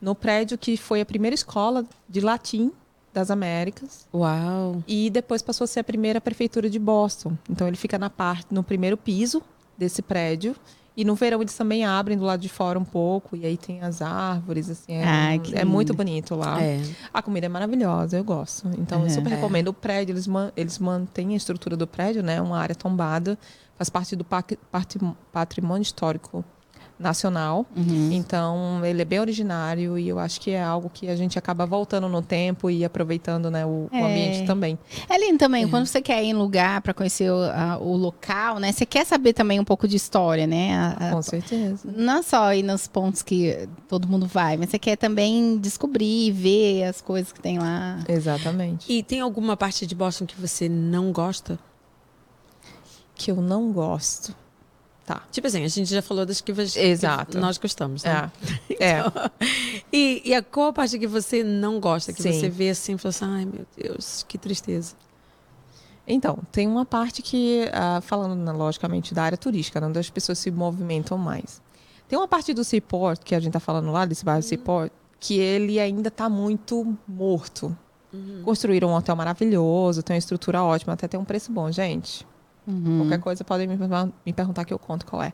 no prédio que foi a primeira escola de latim das Américas. Uau! E depois passou a ser a primeira prefeitura de Boston. Então ele fica na parte, no primeiro piso desse prédio. E no verão eles também abrem do lado de fora um pouco, e aí tem as árvores, assim, é, Ai, é muito bonito lá. É. A comida é maravilhosa, eu gosto. Então, eu super é. recomendo. O prédio, eles, man, eles mantêm a estrutura do prédio, né? Uma área tombada, faz parte do patrimônio histórico nacional. Uhum. Então, ele é bem originário e eu acho que é algo que a gente acaba voltando no tempo e aproveitando né, o, é. o ambiente também. É lindo também, é. quando você quer ir em lugar para conhecer o, a, o, local, né? Você quer saber também um pouco de história, né? A, Com certeza. Não só ir nos pontos que todo mundo vai, mas você quer também descobrir, ver as coisas que tem lá. Exatamente. E tem alguma parte de Boston que você não gosta? Que eu não gosto. Tá. Tipo assim, a gente já falou das que, Exato. que nós gostamos, né? É. <laughs> então, é. E, e a qual parte que você não gosta? Que Sim. você vê assim e fala assim, ai meu Deus, que tristeza. Então, tem uma parte que, uh, falando né, logicamente da área turística, né, onde as pessoas se movimentam mais. Tem uma parte do Seaport, que a gente está falando lá, desse bairro uhum. Seaport, que ele ainda está muito morto. Uhum. Construíram um hotel maravilhoso, tem uma estrutura ótima, até tem um preço bom, gente. Uhum. Qualquer coisa podem me, me perguntar que eu conto qual é.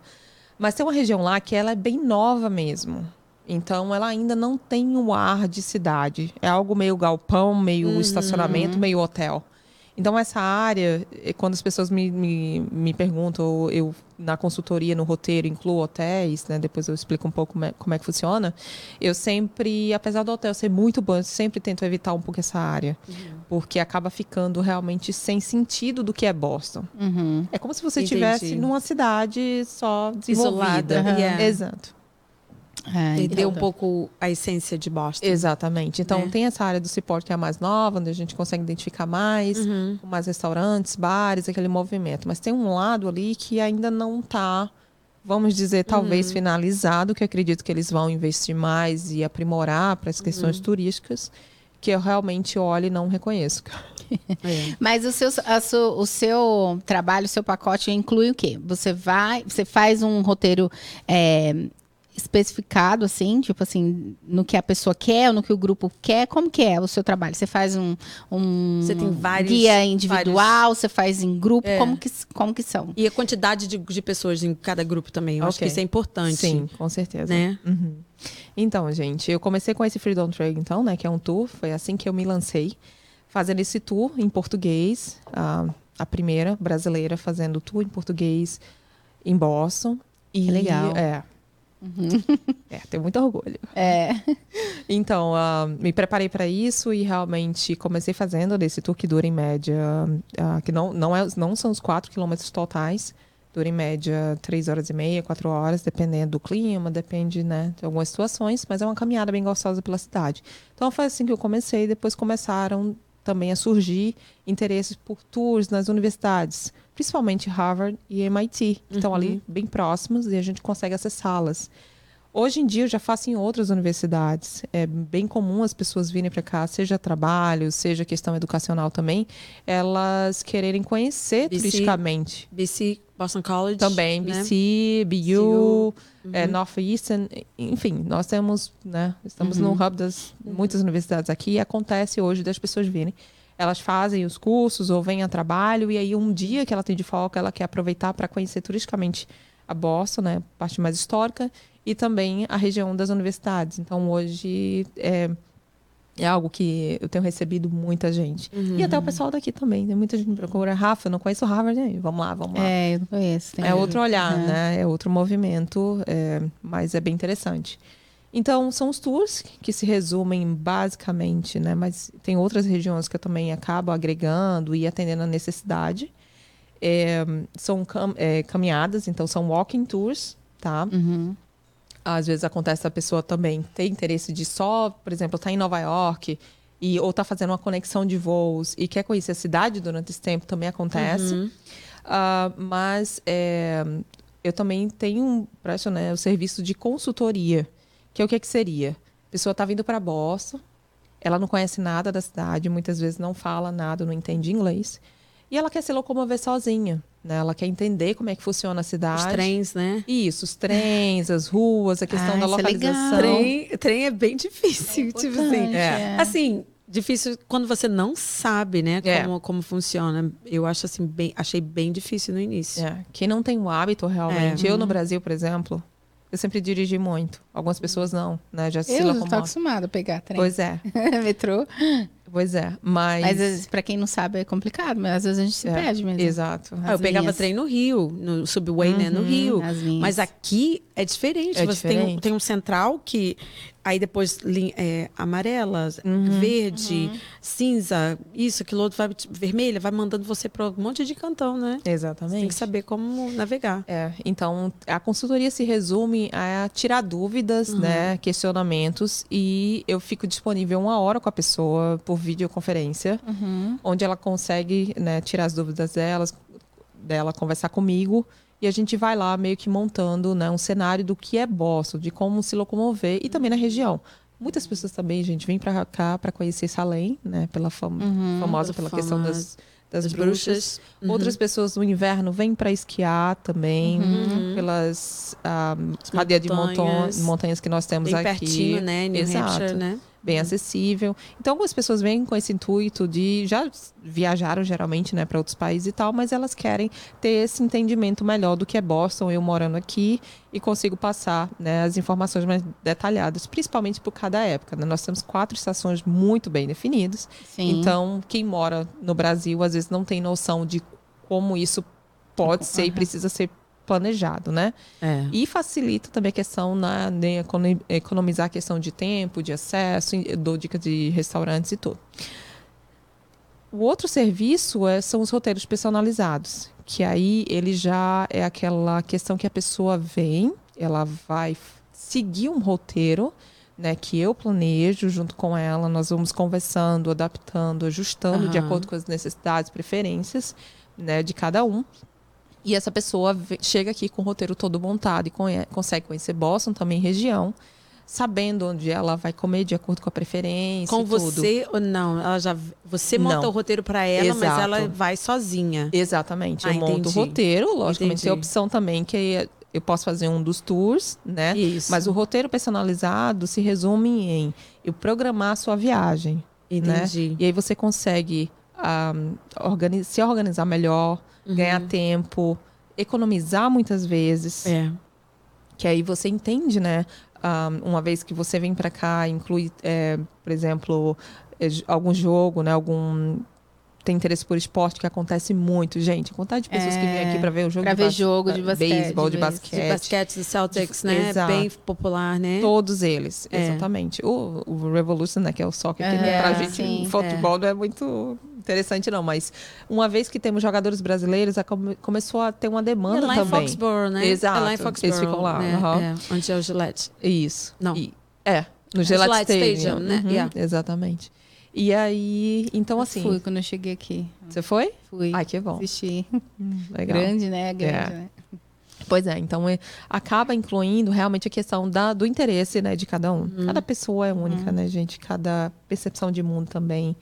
Mas tem uma região lá que ela é bem nova mesmo. Então ela ainda não tem o ar de cidade. É algo meio galpão, meio uhum. estacionamento, meio hotel. Então, essa área, eh, quando as pessoas me, me, me perguntam, eu na consultoria, no roteiro, incluo hotéis, né? depois eu explico um pouco como é, como é, que funciona. Eu sempre, apesar do hotel ser muito bom, eu sempre tento evitar um pouco essa área, uhum. porque acaba ficando realmente sem sentido do que é Boston. Uhum. É como se você estivesse numa cidade só desenvolvida. Isolada. Yeah. Exato. É, Perder um pouco a essência de Boston. Exatamente. Então, é. tem essa área do suporte que é a mais nova, onde a gente consegue identificar mais, uhum. com mais restaurantes, bares, aquele movimento. Mas tem um lado ali que ainda não está, vamos dizer, talvez uhum. finalizado, que acredito que eles vão investir mais e aprimorar para as questões uhum. turísticas, que eu realmente olho e não reconheço. <laughs> É. Mas o seu, su, o seu trabalho, o seu pacote inclui o quê? Você vai, você faz um roteiro é, especificado, assim, tipo assim, no que a pessoa quer, ou no que o grupo quer? Como que é o seu trabalho? Você faz um, um você tem vários, guia individual, vários... você faz em grupo? É. Como, que, como que são? E a quantidade de, de pessoas em cada grupo também. Eu okay. acho que isso é importante. Sim, com certeza. Né? Uhum. Então, gente, eu comecei com esse Freedom Trail, então, né? Que é um tour. Foi assim que eu me lancei. Fazendo esse tour em português. A, a primeira brasileira fazendo tour em português em Boston. E, que legal. É, Uhum. É, tenho muito orgulho. É. <laughs> Então, uh, me preparei para isso e realmente comecei fazendo desse tour que dura em média, uh, que não, não, é, não são os 4 quilômetros totais, dura em média 3 horas e meia, 4 horas, dependendo do clima, depende né, de algumas situações, mas é uma caminhada bem gostosa pela cidade. Então, foi assim que eu comecei, depois começaram também a surgir interesses por tours nas universidades principalmente Harvard e MIT, que uhum. estão ali bem próximos e a gente consegue acessá-las. Hoje em dia eu já faço em outras universidades. É bem comum as pessoas virem para cá, seja trabalho, seja questão educacional também, elas quererem conhecer BC, turisticamente. BC Boston College. Também, né? BC, BU, uhum. é, Northeastern, enfim, nós temos, né? Estamos uhum. no hub das muitas universidades aqui e acontece hoje das pessoas virem. Elas fazem os cursos ou vêm a trabalho e aí um dia que ela tem de folga, ela quer aproveitar para conhecer turisticamente a Boston, né? Parte mais histórica e também a região das universidades. Então hoje é, é algo que eu tenho recebido muita gente. Uhum. E até o pessoal daqui também. Tem muita gente me procura. Rafa, eu não conheço Harvard, né? Vamos lá, vamos lá. É, eu não conheço. É outro olhar, é. né? É outro movimento, é, mas é bem interessante. Então, são os tours que se resumem basicamente, né? Mas tem outras regiões que eu também acabo agregando e atendendo a necessidade. É, são cam é, caminhadas, então são walking tours, tá? Uhum às vezes acontece a pessoa também ter interesse de só, por exemplo, estar tá em Nova York e ou tá fazendo uma conexão de voos e quer conhecer a cidade durante esse tempo também acontece. Uhum. Uh, mas é, eu também tenho presto, né, o serviço de consultoria, que é o que, que seria? A pessoa está vindo para Boston, ela não conhece nada da cidade, muitas vezes não fala nada, não entende inglês, e ela quer se locomover sozinha. Né? Ela quer entender como é que funciona a cidade. Os trens, né? Isso, os trens, as ruas, a questão ah, da é localização. É trem, trem é bem difícil, é tipo assim. É. Assim, difícil quando você não sabe, né, é. como, como funciona. Eu acho assim, bem, achei bem difícil no início. É. Quem não tem o hábito realmente, é. eu no Brasil, por exemplo, eu sempre dirigi muito. Algumas pessoas não, né? Já se Eu estou acostumada a pegar trem. Pois é. <laughs> Metrô. Pois é, mas. Mas para quem não sabe é complicado, mas às vezes a gente se é, perde mesmo. Exato. Ah, eu pegava trem no Rio, no Subway, uhum, né? No uhum, Rio. Mas aqui é diferente. É Você diferente. Tem, tem um central que Aí depois é, amarela, uhum, verde, uhum. cinza, isso, aquilo outro, vai, vermelha, vai mandando você para um monte de cantão, né? Exatamente. Você tem que saber como navegar. É, então a consultoria se resume a tirar dúvidas, uhum. né, questionamentos e eu fico disponível uma hora com a pessoa por videoconferência, uhum. onde ela consegue, né, tirar as dúvidas delas, dela, conversar comigo e a gente vai lá meio que montando né, um cenário do que é Boston, de como se locomover e também na região. Muitas pessoas também, gente, vêm para cá para conhecer Salem, né? Pela fam uhum, famosa pela fama. questão das, das, das bruxas. bruxas. Uhum. Outras pessoas no inverno vêm para esquiar também, uhum. pelas um, ah, cadeia de montanhas. montanhas que nós temos Bem aqui. pertinho, né? New Exato. Hampshire, né? Bem acessível. Então, algumas pessoas vêm com esse intuito de já viajaram geralmente, né, para outros países e tal, mas elas querem ter esse entendimento melhor do que é Boston, eu morando aqui e consigo passar, né, as informações mais detalhadas, principalmente por cada época. Né? Nós temos quatro estações muito bem definidas. Sim. Então, quem mora no Brasil às vezes não tem noção de como isso pode <laughs> ser uhum. e precisa ser planejado, né? É. E facilita também a questão na, de economizar a questão de tempo, de acesso, dou dicas de restaurantes e tudo. O outro serviço é, são os roteiros personalizados, que aí ele já é aquela questão que a pessoa vem, ela vai seguir um roteiro, né, que eu planejo junto com ela, nós vamos conversando, adaptando, ajustando uhum. de acordo com as necessidades, preferências, né, de cada um. E essa pessoa chega aqui com o roteiro todo montado e consegue conhecer Boston, também região, sabendo onde ela vai comer de acordo com a preferência. Com você ou não? Ela já você monta não. o roteiro para ela, Exato. mas ela vai sozinha. Exatamente. Ah, eu monto o roteiro, logicamente entendi. tem a opção também que eu posso fazer um dos tours, né? Isso. Mas o roteiro personalizado se resume em eu programar a sua viagem. Né? Entendi. Né? E aí você consegue um, ah, organiz se organizar melhor uhum. ganhar tempo, economizar muitas vezes. É. Que aí você entende, né? Um, uma vez que você vem para cá, inclui, é, por exemplo, é, algum jogo, né? Algum tem interesse por esporte, que acontece muito, gente. Quantidade de pessoas é, que vêm aqui para ver o jogo pra de ver jogo de basquete. Beisebol, de basquete. De basquete do Celtics, né? Exato. Bem popular, né? Todos eles, é. exatamente. O, o Revolution, né? Que é o soccer, que é, pra gente, sim, futebol não é muito interessante, não. Mas uma vez que temos jogadores brasileiros, come, começou a ter uma demanda é lá também. Em Foxborough, né? Exato. É lá em Foxborough. Eles ficam lá. Né? Uhum. É, onde é o Gillette. Isso. Não. E, é, no Gillette, Gillette Stadium. Stadium né? Uhum, yeah. Exatamente. E aí, então assim. Eu fui quando eu cheguei aqui. Você foi? Fui. Ai, que bom. Assisti. <laughs> Legal. Grande, né? Grande, é. né? Pois é, então é, acaba incluindo realmente a questão da, do interesse né, de cada um. Uhum. Cada pessoa é única, uhum. né, gente? Cada percepção de mundo também.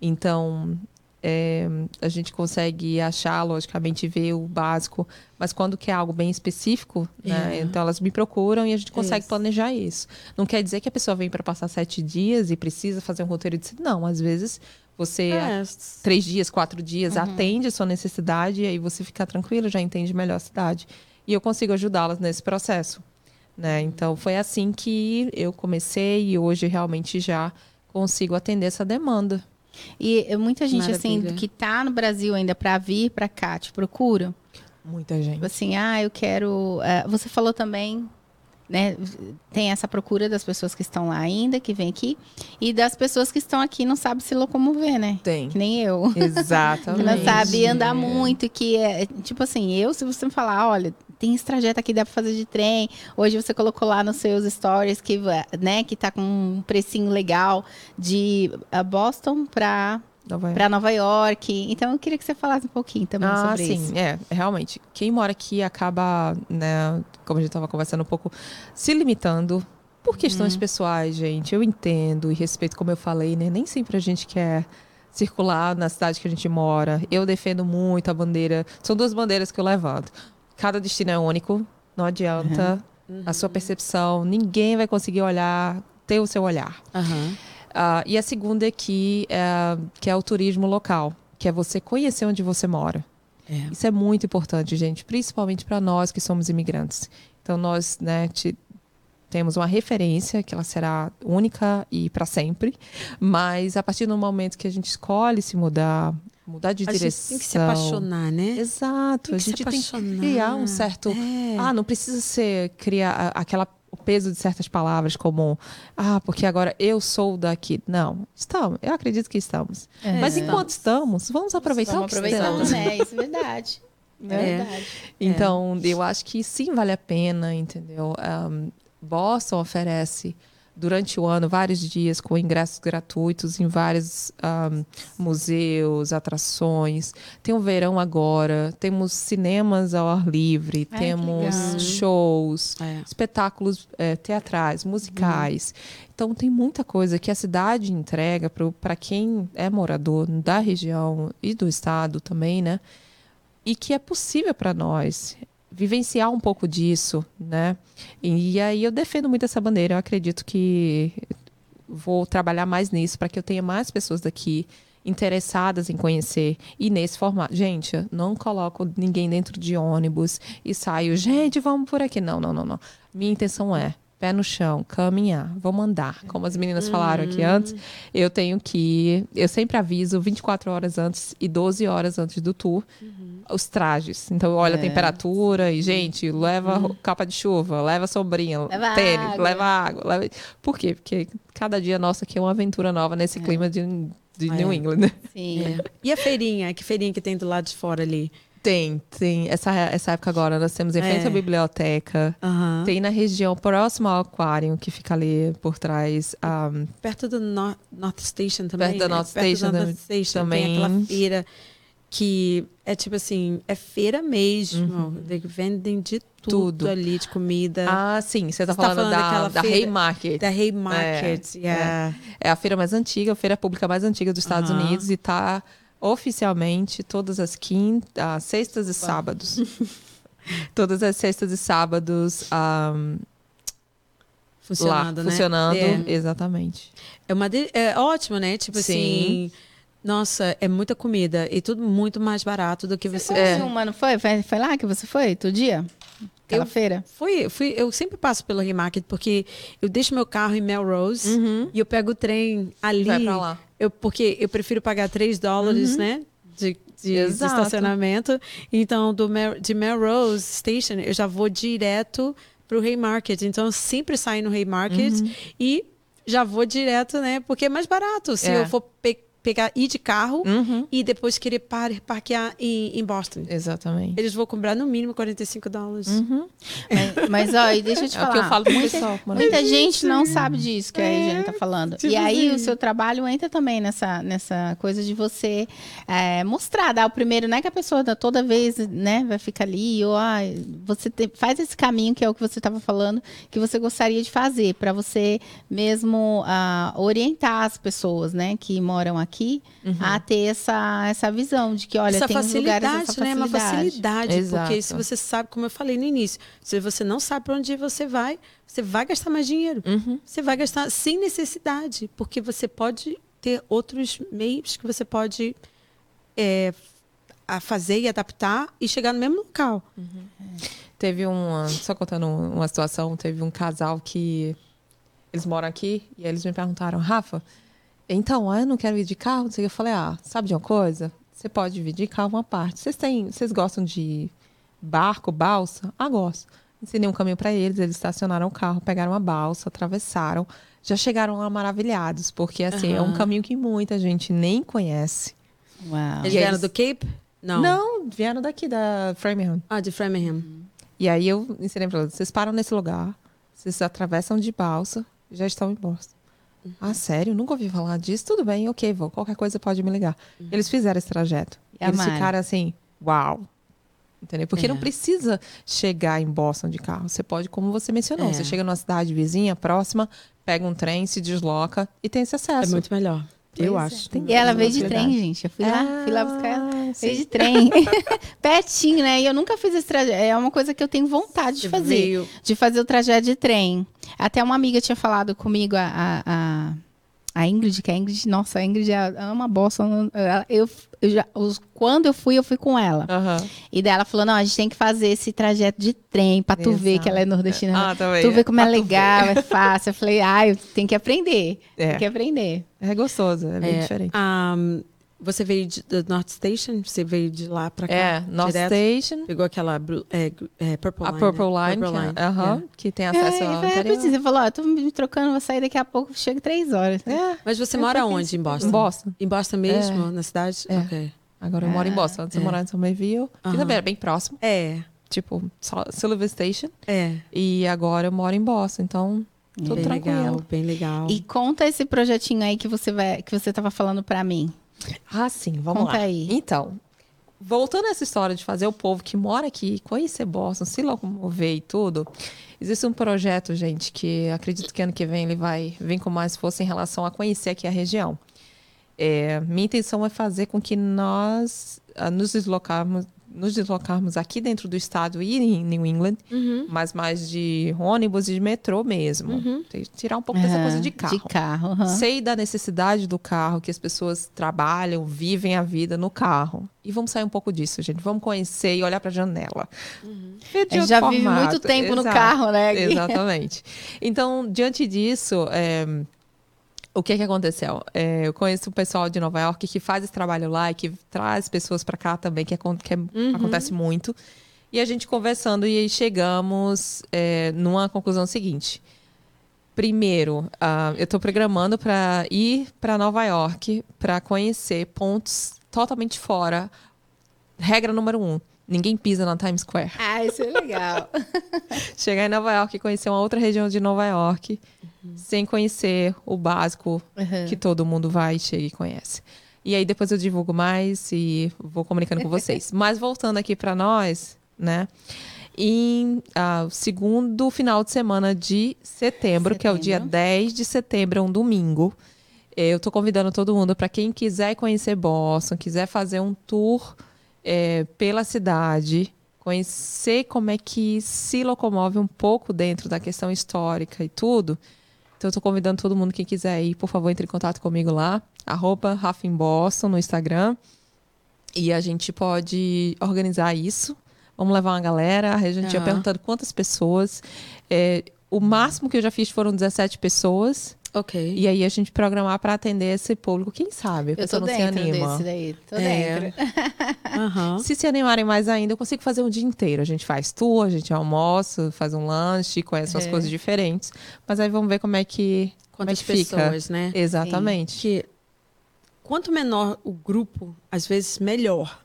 Então, é, a gente consegue achar, logicamente, ver o básico, mas quando quer algo bem específico, né? É. Então elas me procuram e a gente consegue isso. planejar isso. Não quer dizer que a pessoa vem para passar sete dias e precisa fazer um roteiro de não, às vezes você é. três dias, quatro dias uhum. atende a sua necessidade e aí você fica tranquilo, já entende melhor a cidade e eu consigo ajudá-las nesse processo, né? Então foi assim que eu comecei e hoje realmente já consigo atender essa demanda. E muita gente, assim, Maravilha. assim, que tá no Brasil ainda para vir para cá, te procura? Muita gente. Tipo assim, ah, eu quero. Uh, você falou também, né? Tem essa procura das pessoas que estão lá ainda, que vem aqui, e das pessoas que estão aqui não sabem se locomover, né? Tem. Que nem eu. Exatamente. que <laughs> não sabe andar é. muito, que é. Tipo assim, eu, se você me falar, olha, tem esse trajeto aqui, dá para fazer de trem. Hoje você colocou lá nos seus stories que, né, que tá com um precinho legal de Boston para para Nova York. Então eu queria que você falasse um pouquinho também ah, sobre sim. isso. É, realmente. Quem mora aqui acaba, né, como a gente estava conversando um pouco, se limitando por questões hum. pessoais, gente. Eu entendo e respeito, como eu falei, né? Nem sempre a gente quer circular na cidade que a gente mora. Eu defendo muito a bandeira. São duas bandeiras que eu levanto cada destino é único, não adianta. Uhum. A sua percepção, ninguém vai conseguir olhar, ter o seu olhar. Uhum. Uh, e a segunda aqui é, que é o turismo local, que é você conhecer onde você mora. É. Isso é muito importante, gente, principalmente para nós que somos imigrantes. Então, nós né, te, temos uma referência que ela será única e para sempre, mas a partir do momento que a gente escolhe se mudar, mudar de a direção. tem que se apaixonar, né? Exato. a gente tem que criar um certo. É. Ah, não precisa ser criar aquela peso de certas palavras como ah, porque agora eu sou daqui. Não, estamos. Eu acredito que estamos. É. Mas enquanto estamos, vamos aproveitar vamos o que aproveitar, estamos. né? Isso <laughs> é verdade. É. é. verdade. Então, eu acho que sim vale a pena, entendeu? Um, Boston oferece durante o ano vários dias com ingressos gratuitos em vários um, museus, atrações. Tem o verão agora, temos cinemas ao ar livre, Ai, temos shows, é. espetáculos é, teatrais, musicais. Uhum. Então tem muita coisa que a cidade entrega para quem é morador da região e do estado também, né? E que é possível para nós vivenciar um pouco disso, né? E, e aí eu defendo muito essa bandeira. Eu acredito que vou trabalhar mais nisso para que eu tenha mais pessoas daqui interessadas em conhecer e nesse formato. Gente, eu não coloco ninguém dentro de ônibus e saio, gente, vamos por aqui. Não, não, não, não. Minha intenção é pé no chão, caminhar, vamos andar. Como as meninas falaram aqui antes, eu tenho que. Eu sempre aviso 24 horas antes e 12 horas antes do tour uhum. os trajes. Então, olha é. a temperatura e, gente, leva uhum. capa de chuva, leva sombrinha, leva tênis, água. leva água. Leva... Por quê? Porque cada dia nosso aqui é uma aventura nova nesse é. clima de, de New é. England. Sim. É. E a feirinha? Que feirinha que tem do lado de fora ali? Tem, tem. Essa, essa época agora nós temos em frente é. à biblioteca. Uhum. Tem na região próxima ao aquário, que fica ali por trás. Um, perto do North, North Station também. Perto da né? North Station, North Station também. Tem aquela feira que é tipo assim, é feira mesmo. Uhum. Vendem de tudo, tudo, ali, de comida. Ah, sim. Você está falando, tá falando, da, da Haymarket. Da Haymarket, é, yeah. é. é. a feira mais antiga, a feira pública mais antiga dos Estados uhum. Unidos e está oficialmente todas as quintas, sextas e sábados. <laughs> todas as sextas e sábados um, funcionando, lá, né? funcionando, é. exatamente. É uma de... é ótimo, né? Tipo Sim. assim, nossa, é muita comida e tudo muito mais barato do que você. Você é. uma, não foi? foi? Foi lá que você foi, todo dia? Aquela eu feira? Fui, fui, eu sempre passo pelo Remarket porque eu deixo meu carro em Melrose uhum. e eu pego o trem ali. Vai pra lá. Eu, porque eu prefiro pagar 3 dólares, uhum. né? De, de, de, estacionamento. Então, do Mel, de Melrose Station, eu já vou direto para o Haymarket. Então, eu sempre saio no Haymarket uhum. e já vou direto, né? Porque é mais barato. Se é. eu for pegar, ir de carro uhum. e depois querer par, parquear em, em, Boston. Exatamente. Eles vão cobrar no mínimo 45 dólares. Uhum. É, mas, ó, e deixa eu te falar. É o que eu falo pro muita, pessoal. Muita gente não sabe disso que é, a Jane tá falando. Tipo e aí assim. o seu trabalho entra também nessa, nessa coisa de você é, mostrar, dar o primeiro, não é que a pessoa toda vez, né, vai ficar ali, ou ah, você te, faz esse caminho que é o que você estava falando, que você gostaria de fazer, para você mesmo uh, orientar as pessoas, né, que moram aqui aqui uhum. a ter essa, essa visão de que, olha, essa tem facilidade, lugares essa facilidade. né? Uma facilidade, Exato. porque se você sabe, como eu falei no início, se você não sabe para onde você vai, você vai gastar mais dinheiro. Uhum. Você vai gastar sem necessidade, porque você pode ter outros meios que você pode é, a fazer e adaptar e chegar no mesmo local. Uhum. Teve um, só contando uma situação, teve um casal que eles moram aqui e eles me perguntaram, Rafa, então, eu não quero ir de carro, eu falei, ah, sabe de uma coisa? Você pode vir de carro uma parte. Vocês têm, vocês gostam de barco, balsa? Ah, gosto. Ensinei um caminho para eles, eles estacionaram o carro, pegaram a balsa, atravessaram, já chegaram lá maravilhados, porque assim, uhum. é um caminho que muita gente nem conhece. Uau. Eles vieram do Cape? Não. Não, vieram daqui da Framingham. Ah, de Framingham. Uhum. E aí eu ensinei para eles, vocês param nesse lugar, vocês atravessam de balsa, já estão em Boston. Uhum. Ah, sério? Nunca ouvi falar disso. Tudo bem, ok, vou. Qualquer coisa pode me ligar. Uhum. Eles fizeram esse trajeto. E eles ficaram assim, uau. Entendeu? Porque é. não precisa chegar em Boston de carro. Você pode, como você mencionou, é. você chega numa cidade vizinha, próxima, pega um trem, se desloca e tem esse acesso. É muito melhor. Pois eu é. acho. e ela veio de trem, gente. Eu fui ah, lá, fui lá buscar ela. Veio de trem. <laughs> Pertinho, né? E eu nunca fiz esse trajeto. É uma coisa que eu tenho vontade de fazer. Veio. De fazer o trajeto de trem. Até uma amiga tinha falado comigo, a, a, a Ingrid, que a Ingrid, nossa, a Ingrid é uma bosta. Eu, eu já, os, quando eu fui, eu fui com ela. Uhum. E daí ela falou: não, a gente tem que fazer esse trajeto de trem pra tu Exato. ver que ela é nordestina. Ah, também. Tu ver como é legal, é fácil. Eu falei, ai, ah, tem que aprender. É. Tem que aprender. É gostoso, é bem é, diferente. Um, você veio de, North Station? Você veio de lá pra cá? É, North direto? Station. Pegou aquela é, é, Purple a Line. Purple Line, Purple Line. Que, é, uh -huh, que tem acesso é, ao interior. Você falou, ó, tô me trocando, vou sair daqui a pouco, chego três horas. É, Mas você mora onde em Boston? Em Boston. Em Boston mesmo, na cidade? É. Ok. Agora eu moro em Boston. Antes eu morava em Somerville, que uh -huh. também era bem próximo. É. Tipo, Sullivan Station. É. E agora eu moro em Boston, então... Tudo bem tranquilo. legal, bem legal. E conta esse projetinho aí que você vai, que você tava falando para mim. Ah, sim, vamos Conta lá. Aí. Então, voltando a essa história de fazer o povo que mora aqui conhecer Boston, se locomover e tudo, existe um projeto, gente, que acredito que ano que vem ele vai vir com mais força em relação a conhecer aqui a região. É, minha intenção é fazer com que nós nos deslocarmos nos deslocarmos aqui dentro do estado e em New England, uhum. mas mais de ônibus e de metrô mesmo. Uhum. Tirar um pouco dessa coisa de carro. De carro. Sei da necessidade do carro, que as pessoas trabalham, vivem a vida no carro. E vamos sair um pouco disso, gente. Vamos conhecer e olhar para a janela. Uhum. já formato. vive muito tempo Exato. no carro, né? Exatamente. Então, diante disso, é, o que que aconteceu? É, eu conheço o pessoal de Nova York que faz esse trabalho lá e que traz pessoas para cá também, que, é, que é, uhum. acontece muito. E a gente conversando e chegamos é, numa conclusão seguinte. Primeiro, uh, eu estou programando para ir para Nova York para conhecer pontos totalmente fora. Regra número um: ninguém pisa na Times Square. Ah, isso é legal. <laughs> Chegar em Nova York e conhecer uma outra região de Nova York uhum. sem conhecer o básico uhum. que todo mundo vai, chega e conhece. E aí depois eu divulgo mais e vou comunicando com vocês. <laughs> Mas voltando aqui para nós, né? Em uh, segundo final de semana de setembro, setembro, que é o dia 10 de setembro, é um domingo. Eu estou convidando todo mundo para quem quiser conhecer Boston, quiser fazer um tour é, pela cidade, conhecer como é que se locomove um pouco dentro da questão histórica e tudo. Então, eu estou convidando todo mundo que quiser ir, por favor, entre em contato comigo lá, arroba Boston no Instagram. E a gente pode organizar isso. Vamos levar uma galera. A gente uhum. ia perguntando quantas pessoas. É, o máximo que eu já fiz foram 17 pessoas. Ok. E aí a gente programar para atender esse público, quem sabe? A pessoa não se anima. Desse daí. Tô é. uhum. <laughs> Se se animarem mais ainda, eu consigo fazer um dia inteiro. A gente faz tour, a gente almoça, faz um lanche, conhece é. umas coisas diferentes. Mas aí vamos ver como é que, Quantas como é que pessoas, fica. né? Exatamente. Que quanto menor o grupo, às vezes melhor.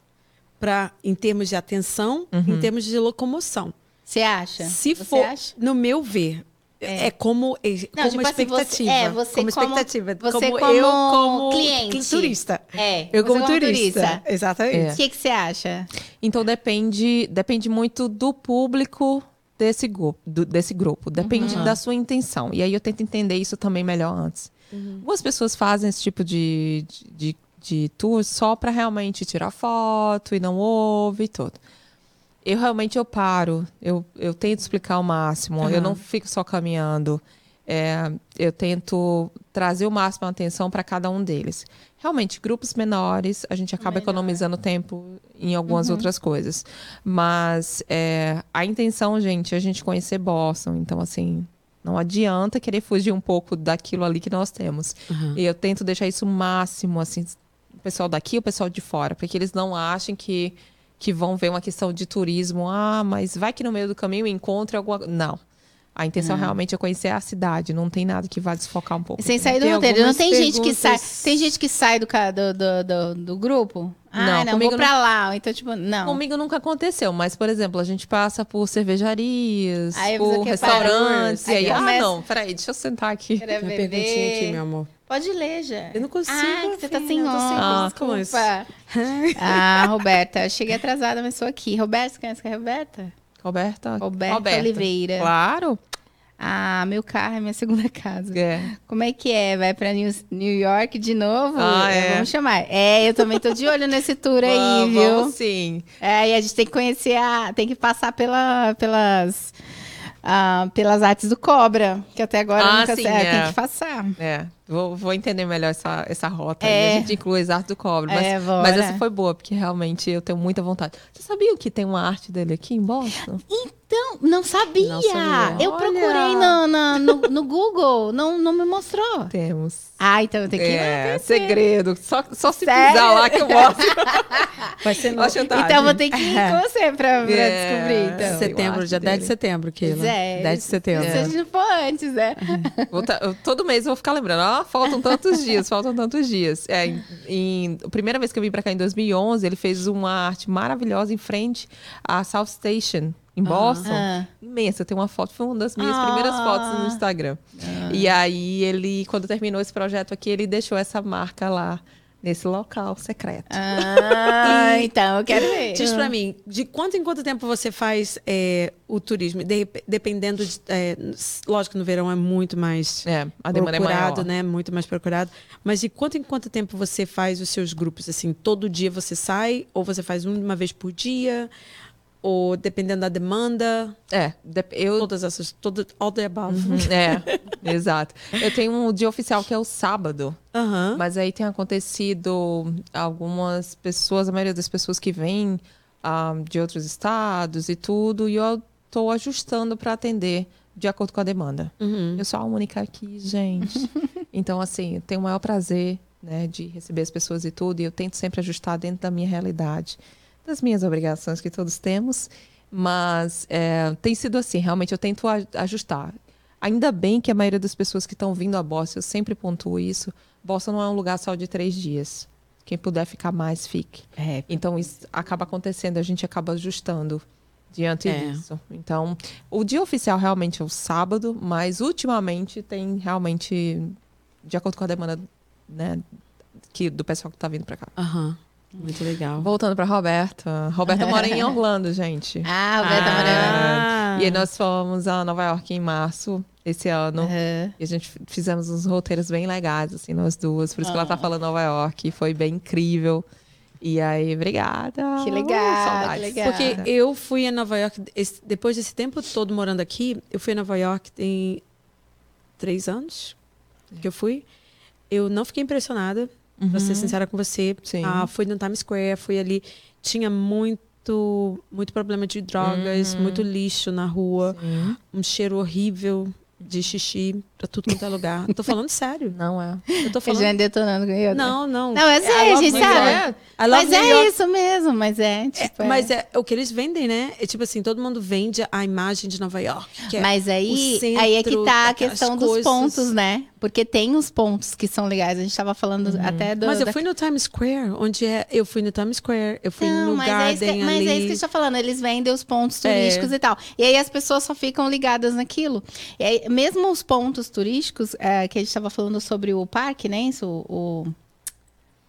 Para em termos de atenção, uhum. em termos de locomoção. Você acha? Se Você for, acha? no meu ver, é. é, como, é, Não, como tipo expectativa. Assim, você, é, você como, como expectativa. Você como, como eu como cliente. turista. É. Eu como, como turista. turista. Exatamente. O que, que você acha? Então depende, depende muito do público desse, grupo, desse grupo. Depende uhum. da sua intenção. E aí eu tento entender isso também melhor antes. Uhum. Algumas pessoas fazem esse tipo de, de, de tour só para realmente tirar foto e não ouve e tudo. Eu realmente eu paro, eu, eu tento explicar o máximo, uhum. eu não fico só caminhando. É, eu tento trazer o máximo de atenção para cada um deles. Realmente, grupos menores, a gente acaba Melhor. economizando tempo em algumas uhum. outras coisas. Mas é, a intenção, gente, é a gente conhecer Boston. Então, assim, não adianta querer fugir um pouco daquilo ali que nós temos. Uhum. E eu tento deixar isso o máximo, assim, o pessoal daqui e o pessoal de fora, para que eles não achem que, que vão ver uma questão de turismo. Ah, mas vai que no meio do caminho encontre alguma. Não. A intenção uhum. realmente é conhecer a cidade, não tem nada que vá desfocar um pouco. Sem sair do roteiro. Não tem perguntas... gente que sai. Tem gente que sai do, do, do, do, do grupo? Ah, não, não vou pra não... lá. Então, tipo, não. Comigo nunca aconteceu, mas, por exemplo, a gente passa por cervejarias, aí por restaurantes. Aí, aí ah, começa... não, peraí, deixa eu sentar aqui. Minha perguntinha aqui, meu amor. Pode ler, já. Eu não consigo. Ah, que você tá sem ah, desculpa. <laughs> ah, Roberta, cheguei atrasada, mas sou aqui. Roberta, você conhece a Roberta? Roberta. Roberta, Roberta. Oliveira. Claro. Ah, meu carro é minha segunda casa. É. Como é que é? Vai pra New, New York de novo? Ah, é. Vamos chamar. É, eu também tô de olho nesse tour aí, vamos, viu? Vamos sim. É, e a gente tem que conhecer a. Tem que passar pela, pelas. Uh, pelas artes do Cobra, que até agora ah, nunca sim, é. tem que passar. É. Vou, vou entender melhor essa, essa rota. É. a gente inclui as artes do cobre. Mas, é, mas essa foi boa, porque realmente eu tenho muita vontade. Você sabia que tem uma arte dele aqui em Boston? Então, não sabia. Não sabia. Eu Olha. procurei no, no, no, no, Google, não, não me mostrou. Temos. Ah, então eu tenho que ir É, segredo. Só, só se Sério? pisar lá que eu mostro. <laughs> Vai ser <laughs> no... Então vou ter que ir com você pra, pra é. descobrir. Então. Setembro, dia dele. 10 de setembro, Keila. É. 10 de setembro. Se a gente for antes, né? Tá, eu, todo mês eu vou ficar lembrando. Ó, faltam tantos dias, faltam tantos dias. É, em, a primeira vez que eu vim para cá em 2011, ele fez uma arte maravilhosa em frente à South Station em Boston. Ah. Imensa. Tem uma foto, foi uma das minhas ah. primeiras fotos no Instagram. Ah. E aí ele, quando terminou esse projeto aqui, ele deixou essa marca lá nesse local secreto. Ah, <laughs> então eu quero ver. Diz pra mim, de quanto em quanto tempo você faz é, o turismo? De, dependendo de. É, lógico que no verão é muito mais é, a demanda procurado, é maior. né? Muito mais procurado. Mas de quanto em quanto tempo você faz os seus grupos? Assim, todo dia você sai? Ou você faz uma vez por dia? Ou dependendo da demanda. É, eu todas essas, todo, all the above. Uhum, é, <laughs> exato. Eu tenho um dia oficial que é o sábado. Uhum. Mas aí tem acontecido algumas pessoas, a maioria das pessoas que vêm um, ah, de outros estados e tudo, e eu estou ajustando para atender de acordo com a demanda. Uhum. Eu sou a única aqui, gente. <laughs> então, assim, eu tenho o maior prazer né, de receber as pessoas e tudo, e eu tento sempre ajustar dentro da minha realidade das minhas obrigações que todos temos, mas é, tem sido assim, realmente eu tento ajustar. Ainda bem que a maioria das pessoas que estão vindo a Boston, eu sempre pontuo isso, Boston não é um lugar só de três dias. Quem puder ficar mais, fique. É. Então, isso acaba acontecendo, a gente acaba ajustando diante é. disso. Então, o dia oficial realmente é o sábado, mas ultimamente tem realmente, de acordo com a demanda né, que, do pessoal que está vindo para cá. Aham. Uhum. Muito legal. Voltando para Roberta. Roberta mora em <laughs> Orlando, gente. Ah, Roberta ah. mora em Orlando. E aí nós fomos a Nova York em março esse ano. Uhum. E a gente fizemos uns roteiros bem legais, assim, nós duas. Por isso que ela tá ah. falando Nova York. Foi bem incrível. E aí, obrigada. Que legal, uh, que legal. Porque eu fui a Nova York, esse, depois desse tempo todo morando aqui, eu fui a Nova York tem três anos que eu fui. Eu não fiquei impressionada Uhum. Pra ser sincera com você. Sim. Ah, fui no Times Square, fui ali. Tinha muito, muito problema de drogas, uhum. muito lixo na rua, Sim. um cheiro horrível de xixi pra tudo quanto é lugar. Tô falando sério. Não é. Eu tô falando. Já detonando com eu. Não, não. Não, é sério, a gente sabe. Mas é isso mesmo, mas é, é tipo. É, mas é o que eles vendem, né? É tipo assim, todo mundo vende a imagem de Nova York. É mas aí, centro, aí é que tá a questão dos coisas. pontos, né? Porque tem os pontos que são legais. A gente tava falando uhum. até do. Mas eu da... fui no Times Square, onde é. Eu fui no Times Square, eu fui não, no mas Garden. É que, mas ali. é isso que a gente tá falando. Eles vendem os pontos turísticos e tal. E aí as pessoas só ficam ligadas naquilo. E aí, mesmo os pontos turísticos, é, que a gente estava falando sobre o parque, né? Isso, o,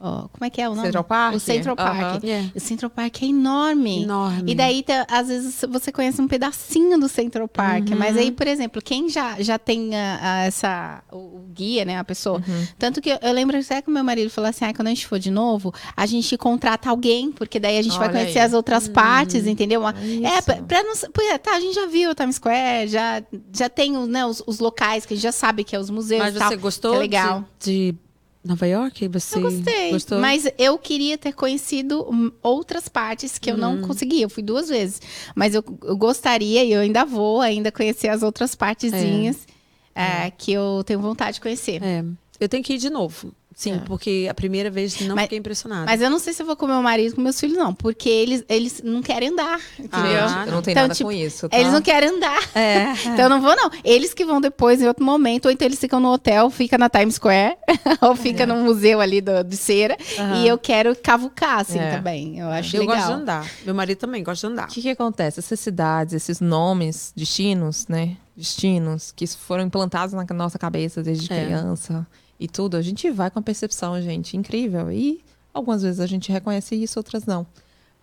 Oh, como é que é o nome? Central Park? O Central Park. Yeah. O Central Park é enorme. Enorme. E daí, às vezes, você conhece um pedacinho do Central Park. Mas aí, por exemplo, quem já, já tem a- a- essa, o, o guia, né? A pessoa. Tanto que eu, eu lembro até que o meu marido falou assim: ah, quando a gente for de novo, a gente contrata alguém, porque daí a gente vai Olha conhecer aí. as outras partes, entendeu? Uma- é, pra, pra não. Porque, tá, a gente já viu o Times Square, já, já tem os, né, os, os locais que a gente já sabe que é os museus Mas e tal. você gostou que é legal. De, de Nova York? Você Eu gostei. Gostou? Mas eu queria ter conhecido hum, outras partes que eu Uhum. não consegui. Eu fui duas vezes. Mas eu, eu gostaria, e eu ainda vou, ainda conhecer as outras partezinhas é, que eu tenho vontade de conhecer. É. Eu tenho que ir de novo. Sim, É. porque a primeira vez não Mas- fiquei impressionada. Mas eu não sei se eu vou com meu marido e com meus filhos, não. Porque eles, eles não querem andar, entendeu? Ah, Eu não tenho Então, nada tipo, com isso, tá? Eles não querem andar. É. <laughs> Então eu não vou, não. Eles que vão depois, em outro momento, ou então eles ficam no hotel, fica na Times Square, <laughs> ou fica no museu ali do, de cera. Aham. E eu quero cavucar, assim, É. também. Eu acho Eu legal. gosto de andar. Meu marido também gosta de andar. O que, que acontece? Essas cidades, esses nomes, destinos, né? Destinos que foram implantados na nossa cabeça desde É. criança e tudo, a gente vai com a percepção, gente, incrível. E algumas vezes a gente reconhece isso, outras não.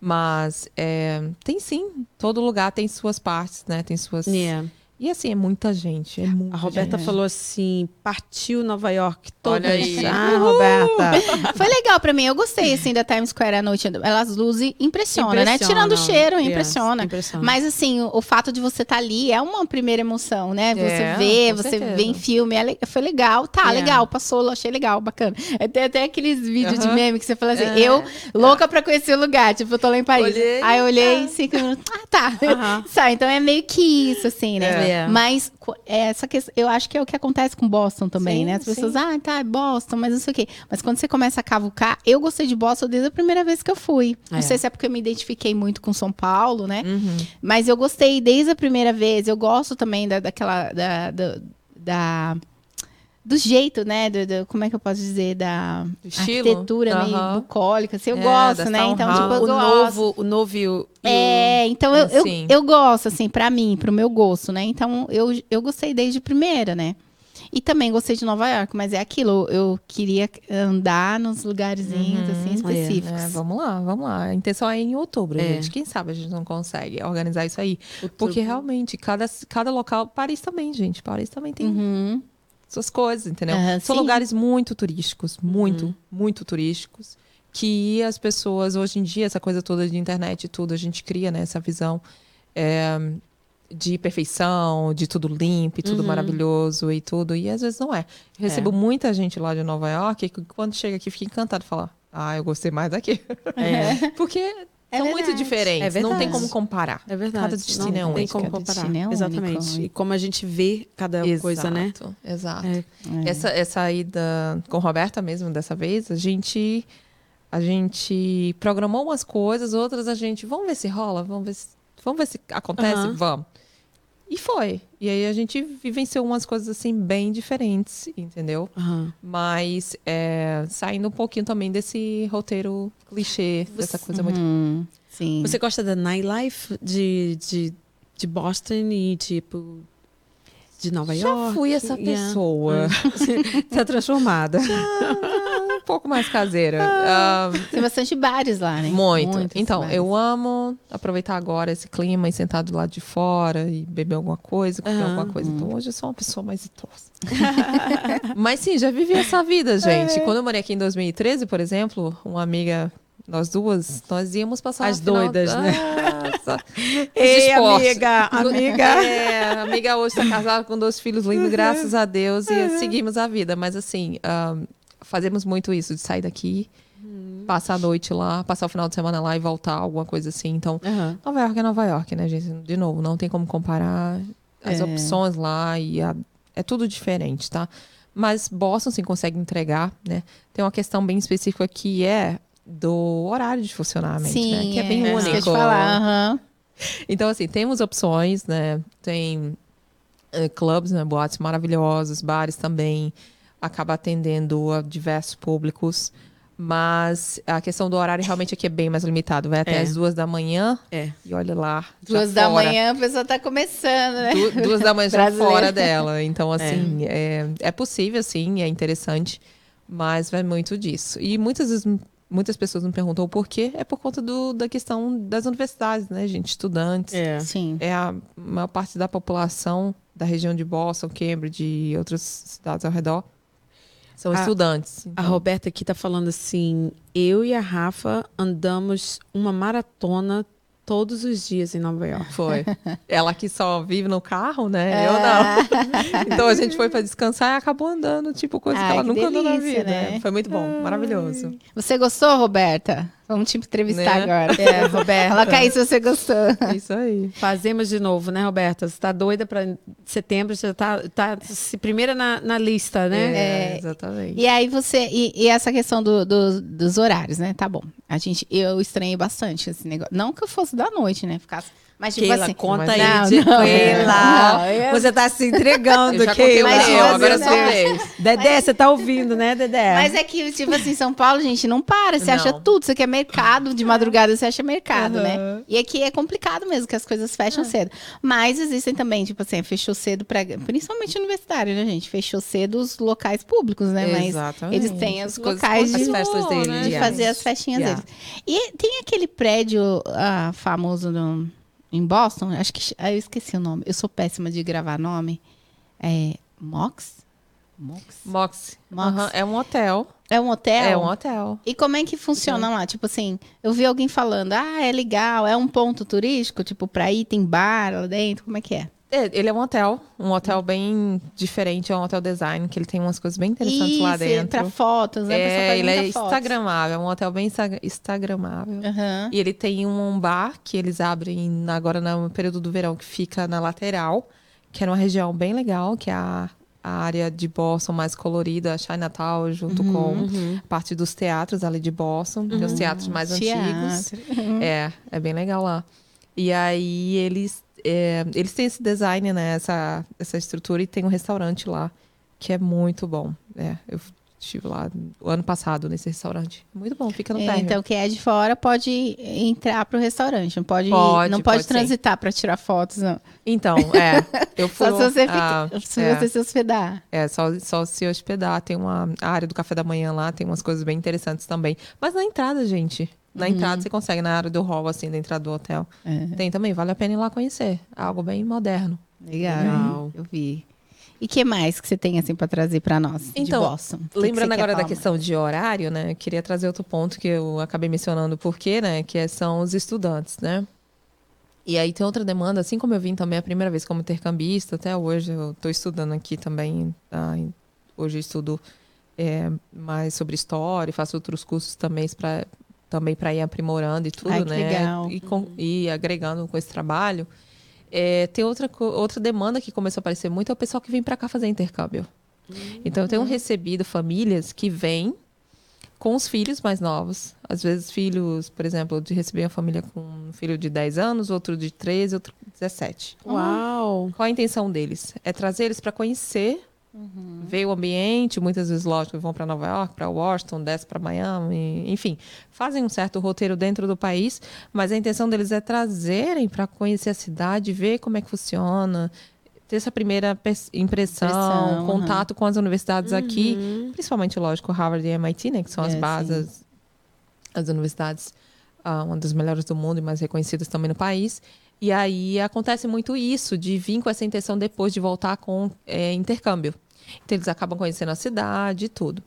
Mas é, tem sim, todo lugar tem suas partes, né? Tem suas. Yeah. E assim, é muita gente. É muita A Roberta gente. falou assim: partiu Nova York toda. Olha aí. Ah, Roberta. <laughs> Foi legal pra mim. Eu gostei, assim, da Times Square à noite. Elas luzes impressiona, né? Impressiona. Tirando o cheiro, Yes, impressiona. impressiona. Mas, assim, o, o fato de você estar ali é uma primeira emoção, né? Você É, vê, você certeza. vê em filme. é le- foi legal. Tá, É. legal. Passou, achei legal, bacana. É, Tem até aqueles vídeos de meme que você fala assim, É. eu, louca pra conhecer o lugar. Tipo, eu tô lá em Paris. Olhei, Aí eu olhei, é. cinco minutos. Ah, tá. Aham. Sabe? Então é meio que isso, assim, né? É. Mas co- é essa questão, eu acho que é o que acontece com Boston também, Sim, né? As pessoas, sim. ah, tá, é Boston, mas não sei o quê. Mas quando você começa a cavucar, eu gostei de Boston desde a primeira vez que eu fui. Não É. sei se é porque eu me identifiquei muito com São Paulo, né? Uhum. Mas eu gostei desde a primeira vez. Eu gosto também da, daquela. Da, do- da- do jeito, né? Do, do- como é que eu posso dizer? Da arquitetura meio Aham. bucólica. Assim, eu É, gosto, né? Então, tipo, eu o gosto. novo, o novo e o. É, então eu, eu, Sim. eu gosto, assim, pra mim, pro meu gosto, né? Então eu, eu gostei desde primeira, né? E também gostei de Nova York, mas é aquilo, eu queria andar nos lugarzinhos, assim, específicos. É, vamos lá, vamos lá. A intenção é em outubro, É. gente. Quem sabe a gente não consegue organizar isso aí. o Porque realmente, cada, cada local. Paris também, gente. Paris também tem Uhum. Suas coisas, entendeu? Aham, São sim. lugares muito turísticos, muito, Uhum. muito turísticos. Que as pessoas, hoje em dia, essa coisa toda de internet e tudo, a gente cria né, essa visão é, de perfeição, de tudo limpo e tudo Uhum. maravilhoso e tudo. E às vezes não é. Eu recebo muita gente lá de Nova York que quando chega aqui fica encantado e fala: Ah, eu gostei mais daqui. É, <laughs> Porque É são muito diferentes. É não tem como comparar. é verdade. Cada destino não é tem único. como Cada comparar. destino é único. Exatamente. E como a gente vê cada coisa, né? Exato, Exato. É. Essa, essa ida com Roberta mesmo, dessa vez, a gente a gente programou umas coisas, outras a gente, vamos ver se rola, vamos ver se, vamos ver se acontece, vamos. E foi. E aí a gente vivenciou umas coisas assim bem diferentes, entendeu? Aham. Mas é, saindo um pouquinho também desse roteiro clichê, dessa coisa muito. Uhum. Sim. Você gosta da nightlife de, de, de Boston e tipo de Nova Já York? fui essa Yeah. pessoa. <laughs> Tá transformada. um pouco mais caseira. Ah, Tem bastante bares lá, né? Muito. Muitos então, bares. eu amo aproveitar agora esse clima e sentar do lado de fora e beber alguma coisa, comer Aham. alguma coisa. Então, hoje eu sou uma pessoa mais idosa. <laughs> Mas sim, já vivi essa vida, gente. Quando eu morei aqui em 2013, por exemplo, uma amiga, nós duas, nós íamos passar As o final- doidas, né? Ah, <laughs> Ei, amiga, <laughs> amiga. É, amiga hoje está casada com dois filhos lindos, graças a Deus, e seguimos a vida. Mas assim, ahn, fazemos muito isso, de sair daqui, passar a noite lá, passar o final de semana lá e voltar, alguma coisa assim. Então, Aham. Nova York é Nova York, né, gente? De novo, não tem como comparar as É. opções lá e a- é tudo diferente, tá? Mas Boston, sim, consegue entregar, né? Tem uma questão bem específica que é do horário de funcionamento, Sim, né? Que é bem isso único. eu te falar. aham. Então, assim, temos opções, né? Tem eh, clubes, né? Boates maravilhosos, bares também. Acaba atendendo a diversos públicos. Mas a questão do horário realmente aqui é bem mais limitado. Vai até É. as duas da manhã É. e olha lá. Duas da fora. manhã, a pessoa tá começando, né? Du- duas da manhã já fora dela. Então, assim, <laughs> é. É, possível, sim, é interessante. Mas vai muito disso. E muitas vezes muitas pessoas me perguntam o porquê, é por conta do, da questão das universidades, né, gente? Estudantes. É. Sim. É a maior parte da população da região de Boston, Cambridge e outras cidades ao redor. São a, estudantes. Então. A Roberta aqui está falando assim: eu e a Rafa andamos uma maratona todos os dias em Nova York. Foi. <laughs> Ela que só vive no carro, né? É. Eu não. <laughs> então a gente foi para descansar e acabou andando, tipo, coisa Ai, que ela que nunca delícia, andou na vida. Né? Foi muito bom, maravilhoso. Você gostou, Roberta? Vamos te entrevistar né? agora. É, Roberta. Coloca aí se você gostou. Isso aí. Fazemos de novo, né, Roberta? Você tá doida para setembro, você tá, tá primeira na, na lista, né? É, é, exatamente. E aí você. E, e essa questão do, do, dos horários, né? Tá bom. A gente, eu estranhei bastante esse negócio. Não que eu fosse da noite, né? Ficasse mas, tipo Keila, assim, conta aí, não, de não, Keila. <laughs> Não, Você tá se entregando, eu Keila. Mas, eu, agora é sua vez. Dedé, mas, você tá ouvindo, né, Dedé? Mas é que, tipo assim, São Paulo, gente, não para. Você acha tudo. Você quer mercado, de madrugada você acha mercado, uhum. né? E aqui é complicado mesmo, que as coisas fecham uhum. cedo. Mas existem também, tipo assim, fechou cedo para Principalmente universitário, né, gente? Fechou cedo os locais públicos, né? Mas Exatamente. eles têm os locais de, as festas deles, né? de fazer as festinhas yeah. deles. E tem aquele prédio uh, famoso no em Boston, acho que ah, eu esqueci o nome. Eu sou péssima de gravar nome. É Mox? Mox. Mox. Mox. Uhum. É um hotel. É um hotel? É um hotel. E como é que funciona lá? Tipo assim, eu vi alguém falando, ah, é legal, é um ponto turístico, tipo, pra ir, tem bar lá dentro, como é que é? É, ele é um hotel, um hotel bem diferente, é um hotel design, que ele tem umas coisas bem interessantes Isso, lá dentro. para fotos, né? É, ele é fotos. instagramável, é um hotel bem instagramável. Uhum. E ele tem um bar que eles abrem agora no período do verão, que fica na lateral, que é uma região bem legal, que é a, a área de Boston mais colorida, a Chinatown, junto uhum, com uhum. parte dos teatros ali de Boston, uhum. os teatros mais Teatro. antigos. É, é bem legal lá. E aí eles é, eles têm esse design, né? Essa, essa estrutura e tem um restaurante lá que é muito bom. É, eu estive lá o ano passado nesse restaurante. Muito bom, fica no é, Então, quem é de fora pode entrar pro restaurante, não pode, pode não pode, pode transitar para tirar fotos, não. Então, <laughs> é, eu fui só se você, fica, ah, se, é, você se hospedar. É, só, só se hospedar. Tem uma área do café da manhã lá, tem umas coisas bem interessantes também. Mas na entrada, gente, na uhum. entrada você consegue, na área do hall, assim, da entrada do hotel. É. Tem também, vale a pena ir lá conhecer. Algo bem moderno. Legal, Legal. eu vi. E que mais que você tem assim para trazer para nós então, de Boston? Que lembrando que agora da questão de horário, né? Eu queria trazer outro ponto que eu acabei mencionando porque, né? Que é, são os estudantes, né? E aí tem outra demanda, assim como eu vim também a primeira vez como intercambista, até hoje eu estou estudando aqui também. Tá? Hoje eu estudo é, mais sobre história, faço outros cursos também para também para ir aprimorando e tudo, Ai, né? Legal. E, com, e agregando com esse trabalho. É, tem outra, outra demanda que começou a aparecer muito, é o pessoal que vem para cá fazer intercâmbio. Uhum. Então, eu tenho recebido famílias que vêm com os filhos mais novos. Às vezes, filhos, por exemplo, de receber uma família com um filho de 10 anos, outro de 13, outro de 17. Uau! Qual a intenção deles? É trazer eles para conhecer Uhum. Ver o ambiente, muitas vezes, lógico, vão para Nova York, para Washington, desce para Miami, enfim, fazem um certo roteiro dentro do país, mas a intenção deles é trazerem para conhecer a cidade, ver como é que funciona, ter essa primeira impressão, impressão contato uhum. com as universidades uhum. aqui, principalmente, lógico, Harvard e MIT, né, que são as é, bases, sim. as universidades, uh, uma das melhores do mundo e mais reconhecidas também no país. E aí acontece muito isso, de vir com essa intenção depois de voltar com é, intercâmbio. Então eles acabam conhecendo a cidade e tudo.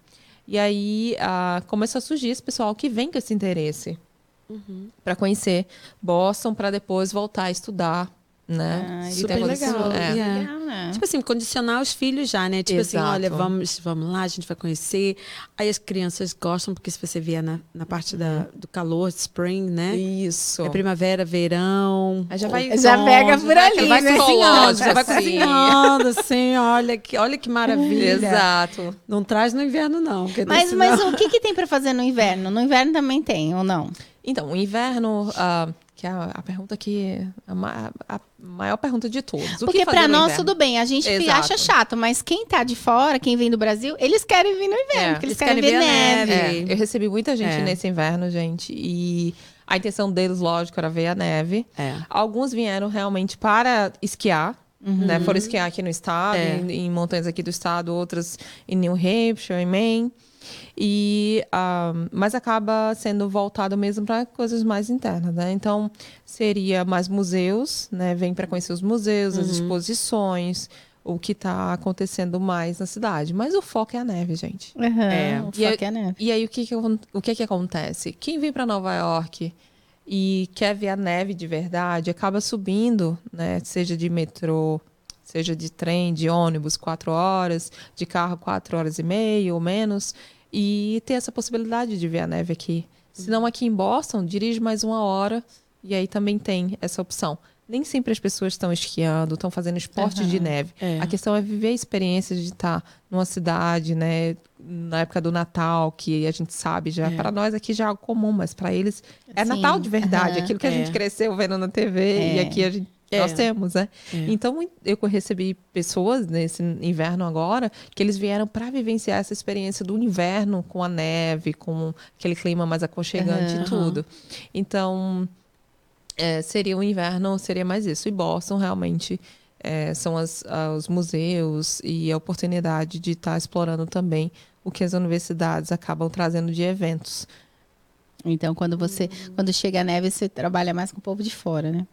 E aí ah, começa a surgir esse pessoal que vem com esse interesse uhum. para conhecer Boston, para depois voltar a estudar né? Ah, super legal. É. legal né? Tipo assim, condicionar os filhos já, né? Tipo Exato. assim, olha, vamos, vamos lá, a gente vai conhecer. Aí as crianças gostam, porque se você vier na, na parte da, do calor, spring, né? Isso. É primavera, verão. Aí já vai. Já pega por ali, vai né? cozinhando, já vai cozinhando, assim, olha que, olha que maravilha. Exato. Não traz no inverno, não. Mas, mas o <laughs> que, que tem para fazer no inverno? No inverno também tem, ou não? Então, o inverno. Uh, que é a, a pergunta que. A, a, maior pergunta de todos. O Porque para nós tudo bem, a gente Exato. acha chato, mas quem tá de fora, quem vem do Brasil, eles querem vir no inverno, é, porque eles, eles querem, querem, ver neve. neve. É, eu recebi muita gente é. nesse inverno, gente, e a intenção deles, lógico, era ver a neve. É. Alguns vieram realmente para esquiar. Uhum. Né? Foram esquiar aqui no estado, é. em, em, montanhas aqui do estado, outras em New Hampshire, em Maine. E, um, mas acaba sendo voltado mesmo para coisas mais internas, né? Então, seria mais museus, né? Vem para conhecer os museus, uhum. as exposições, o que está acontecendo mais na cidade. Mas o foco é a neve, gente. Uhum, é. O foco é a neve. E aí, o que, que, o que, que acontece? Quem vem para Nova York e quer ver a neve de verdade, acaba subindo, né? Seja de metrô, seja de trem, de ônibus, quatro horas, de carro, quatro horas e meia ou menos, e ter essa possibilidade de ver a neve aqui. Se não aqui em Boston, dirige mais uma hora e aí também tem essa opção. Nem sempre as pessoas estão esquiando, estão fazendo esporte uhum, de neve. É. A questão é viver a experiência de estar numa cidade, né, na época do Natal, que a gente sabe já, é. para nós aqui já é algo comum, mas para eles é Sim. Natal de verdade, uhum, aquilo que é. a gente cresceu vendo na TV e é. aqui a gente é. Nós temos, né? É. Então, eu recebi pessoas nesse inverno agora que eles vieram para vivenciar essa experiência do inverno com a neve, com aquele clima mais aconchegante uhum. e tudo. Então, é, seria o inverno, seria mais isso. E Boston realmente é, são as, os museus e a oportunidade de estar tá explorando também o que as universidades acabam trazendo de eventos. Então, quando você, hum. quando chega a neve, você trabalha mais com o povo de fora, né?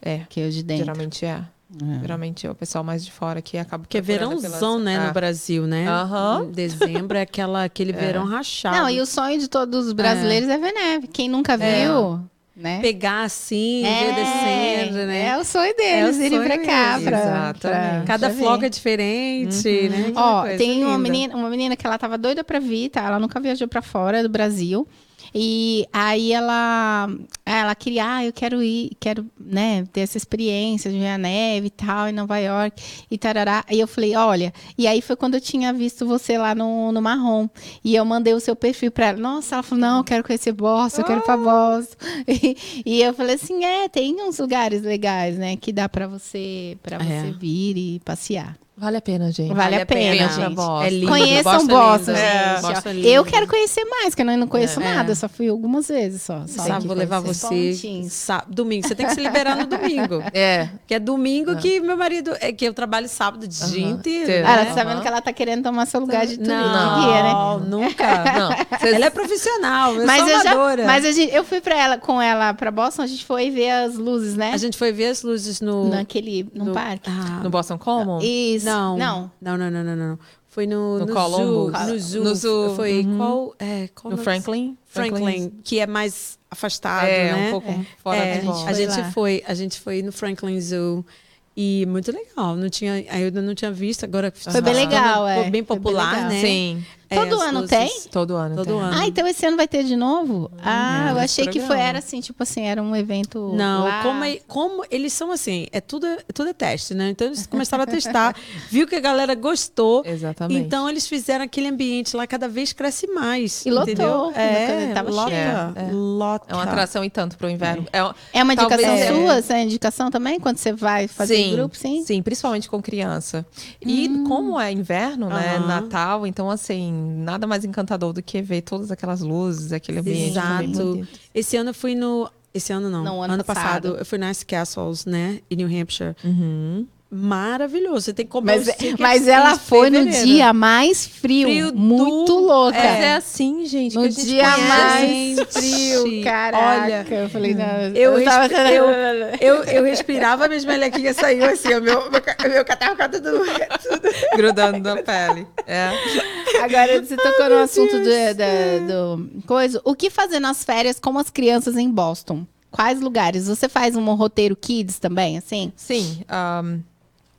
É. Que é o de dentro. Geralmente é. É. Geralmente é o pessoal mais de fora que acaba Que é verãozão, pelas... né, no Brasil, né? Uhum. Dezembro é aquela, aquele <laughs> é. verão rachado. Não, e o sonho de todos os brasileiros é, é ver neve. Quem nunca é. viu, né? Pegar assim, é, ver descendo, né? É o sonho deles, é irem pra cá. Pra. Pra, Cada floco é diferente, uhum. né? Ó, tem uma menina, uma menina que ela tava doida pra vir, tá? Ela nunca viajou pra fora do Brasil. E aí ela, ela queria, ah, eu quero ir, quero, né, ter essa experiência de ver a neve e tal, em Nova York e tarará. E eu falei, olha, e aí foi quando eu tinha visto você lá no, no Marrom. E eu mandei o seu perfil para ela. Nossa, ela falou, não, eu quero conhecer Boston, eu quero ir pra Boston. <laughs> E, e, eu falei assim, é, tem uns lugares legais, né, que dá para você, para é. você vir e passear. Vale a pena, gente. Vale, vale a pena, pena gente. É lindo. Conheçam Boston, é Boston é eu quero conhecer mais, porque eu não conheço é. nada. Eu só fui algumas vezes só. só Sabe, vou levar você sábado, domingo. Você tem que se liberar no domingo. <laughs> É. Que é domingo que meu marido... É que eu trabalho sábado de dia inteiro. Né? Ela tá sabendo que ela tá querendo tomar seu lugar de turismo. Não, guia, né? nunca. <laughs> Não. Ela é profissional, eu mas eu já, Mas a gente, eu fui pra ela, com ela pra Boston, a gente foi ver as luzes, né? A gente foi ver as luzes no... Naquele... No, no parque. Ah, no Boston Common? Isso. Não. Não. Não, não, não, não, não. Foi no, no, no Zoo. No Zoo. No Zoo. Foi uhum. qual, é, qual No Franklin? Franklin? Franklin, que é mais afastado, é, né? um pouco é. fora é, a gente foi, a gente foi no Franklin Zoo. E muito legal. Não tinha, eu não tinha visto, agora foi bem legal, é. Bem popular, bem né? Sim. Todo é, ano luzes, tem? Todo ano Todo tem. ano. Ah, então esse ano vai ter de novo? Hum, ah, eu achei que foi, era assim, tipo assim, era um evento Não, lá. Como, é, como eles são assim, é tudo, tudo é teste, né? Então eles começaram a testar, <laughs> viu que a galera gostou. Exatamente. Então eles fizeram aquele ambiente lá, cada vez cresce mais. E lotou. É, tava lota, é, lota. É uma atração e tanto para o inverno. É, é uma indicação é. sua, essa é indicação também, quando você vai fazer sim, grupo, sim? Sim, principalmente com criança. E hum. como é inverno, né, Natal, então assim, nada mais encantador do que ver todas aquelas luzes, aquele ambiente. Exato. Esse ano eu fui no. Esse ano não. não ano, ano passado. passado. eu fui nas Castles, né? Em New Hampshire. Uhum maravilhoso. Você tem que comer Mas, mas ela foi no dia mais frio, frio muito do... louca. É. é assim, gente. No dia mais frio, caraca. Olha, eu falei, não, eu, eu, tava... eu, eu, eu, respirava, minhas melequinhas saíam assim, o meu, meu, meu catarro tudo, tudo grudando na pele. É. Agora, você tocou Ai, no assunto do, do, do coisa. O que fazer nas férias com as crianças em Boston? Quais lugares? Você faz um roteiro kids também, assim? Sim. Um,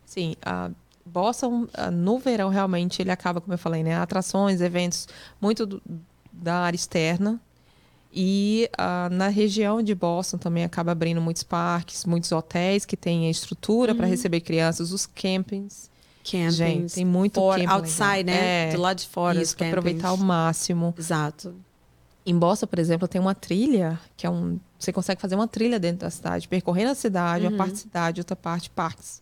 Sim, a Boston, no verão, realmente, ele acaba, como eu falei, né? Atrações, eventos muito do, da área externa. E uh, na região de Boston também acaba abrindo muitos parques, muitos hotéis que têm a estrutura uhum. para receber crianças, os campings. Campings. Gente, tem muito for, camping. Outside, né? É, Do lado de fora. Isso, para aproveitar ao máximo. Exato. Em Boston, por exemplo, tem uma trilha, que é um. Você consegue fazer uma trilha dentro da cidade, percorrendo a cidade, uhum. uma parte cidade, outra parte parques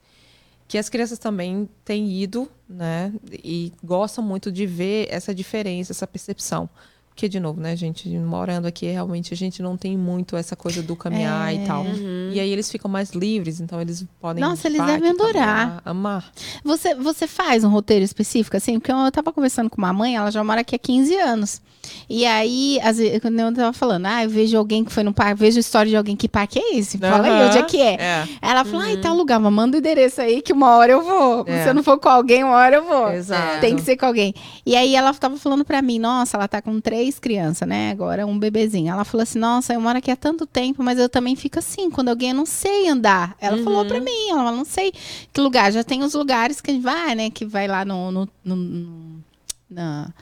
que as crianças também têm ido, né? E gostam muito de ver essa diferença, essa percepção. Porque, de novo, né, gente, morando aqui, realmente a gente não tem muito essa coisa do caminhar é. e tal. Uhum. E aí eles ficam mais livres, então eles podem. Nossa, eles devem adorar. Amar. Você, você faz um roteiro específico, assim? Porque eu tava conversando com uma mãe, ela já mora aqui há 15 anos. E aí, às vezes, quando eu tava falando, ah, eu vejo alguém que foi no parque, vejo história de alguém que parque é esse. Fala aí, onde é que é? é. Ela falou, uhum. ah, tal lugar, mas manda o endereço aí que uma hora eu vou. É. Se eu não for com alguém, uma hora eu vou. Exato. Tem que ser com alguém. E aí ela tava falando pra mim, nossa, ela tá com três crianças, né? Agora um bebezinho. Ela falou assim, nossa, eu moro aqui há tanto tempo, mas eu também fico assim, quando alguém eu não sei andar. Ela uhum. falou pra mim, ela não sei que lugar. Já tem os lugares que a gente vai, né? Que vai lá no, no, no, no na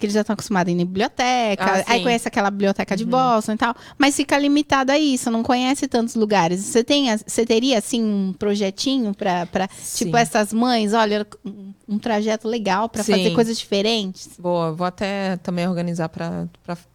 que eles já estão acostumados a ir em biblioteca, ah, aí conhece aquela biblioteca de uhum. Boston e tal, mas fica limitado a isso, não conhece tantos lugares. Você tem, você teria assim um projetinho para tipo essas mães, olha, um, trajeto legal para fazer coisas diferentes? Boa, vou até também organizar para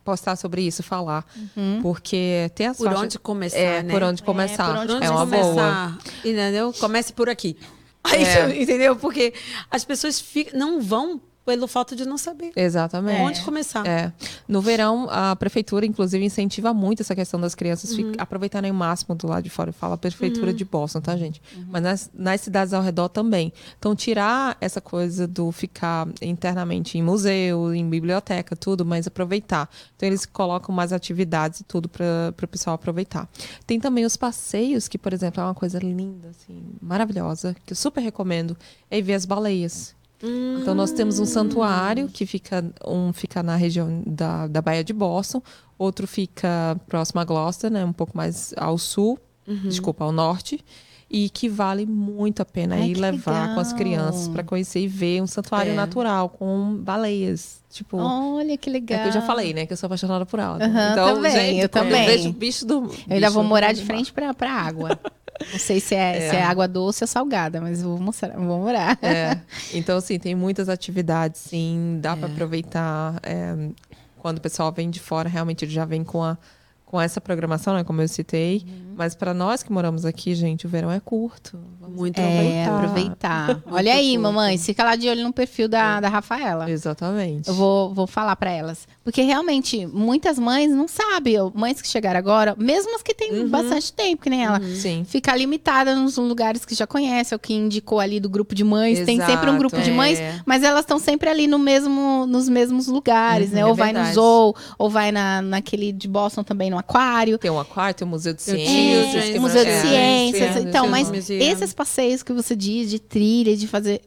postar sobre isso, falar, uhum. porque tem as por faixas... onde começar, é, né? por onde começar, é, por onde é uma começar, boa. Entendeu? Comece por aqui. <laughs> Aí, é. entendeu? Porque as pessoas ficam, não vão pelo fato de não saber. Exatamente. Onde começar. É. No verão, a prefeitura, inclusive, incentiva muito essa questão das crianças uhum. aproveitarem o máximo do lado de fora. Fala a prefeitura uhum. de Boston, tá, gente? Uhum. Mas nas, nas, cidades ao redor também. Então, tirar essa coisa do ficar internamente em museu, em biblioteca, tudo, mas aproveitar. Então, eles colocam mais atividades e tudo para o pessoal aproveitar. Tem também os passeios, que, por exemplo, é uma coisa linda, assim, maravilhosa, que eu super recomendo, é ir ver as baleias. Hum. Então nós temos um santuário que fica um fica na região da, da Baía de Boston, outro fica próximo a Gloucester, né, um pouco mais ao sul, uhum. desculpa, ao norte, e que vale muito a pena Ai, ir levar legal. com as crianças para conhecer e ver um santuário é. natural com baleias. Tipo, olha que legal. É que eu já falei, né, que eu sou apaixonada por ela. Uhum, então, também, gente, eu também. Eu vejo bicho do. Eu ainda vou morar de frente para a água. <laughs> Não sei se é, é. se é água doce ou salgada, mas vou mostrar, vou morar. É. <laughs> Então, assim, tem muitas atividades, sim, dá é. para aproveitar. É, quando o pessoal vem de fora, realmente ele já vem com a com essa programação, né, como eu citei. Uhum. Mas para nós que moramos aqui, gente, o verão é curto. Vamos Muito é, aproveitar. aproveitar. Olha aí, curto. mamãe, fica lá de olho no perfil da, é. da Rafaela. Exatamente. Eu vou, vou falar para elas. Porque realmente, muitas mães não sabem. Mães que chegaram agora, mesmo as que têm uhum. bastante tempo, que nem ela, uhum. Fica limitada nos lugares que já conhece, é o que indicou ali do grupo de mães. Exato, tem sempre um grupo é. de mães, mas elas estão sempre ali no mesmo, nos mesmos lugares, uhum, né? Ou é vai verdade. no Zoo, ou vai na, naquele de Boston também, no aquário. Tem um aquário, tem o Museu de Ciências. É, Museu de Ciências. Então, mas esses passeios que você diz de trilha, de fazer,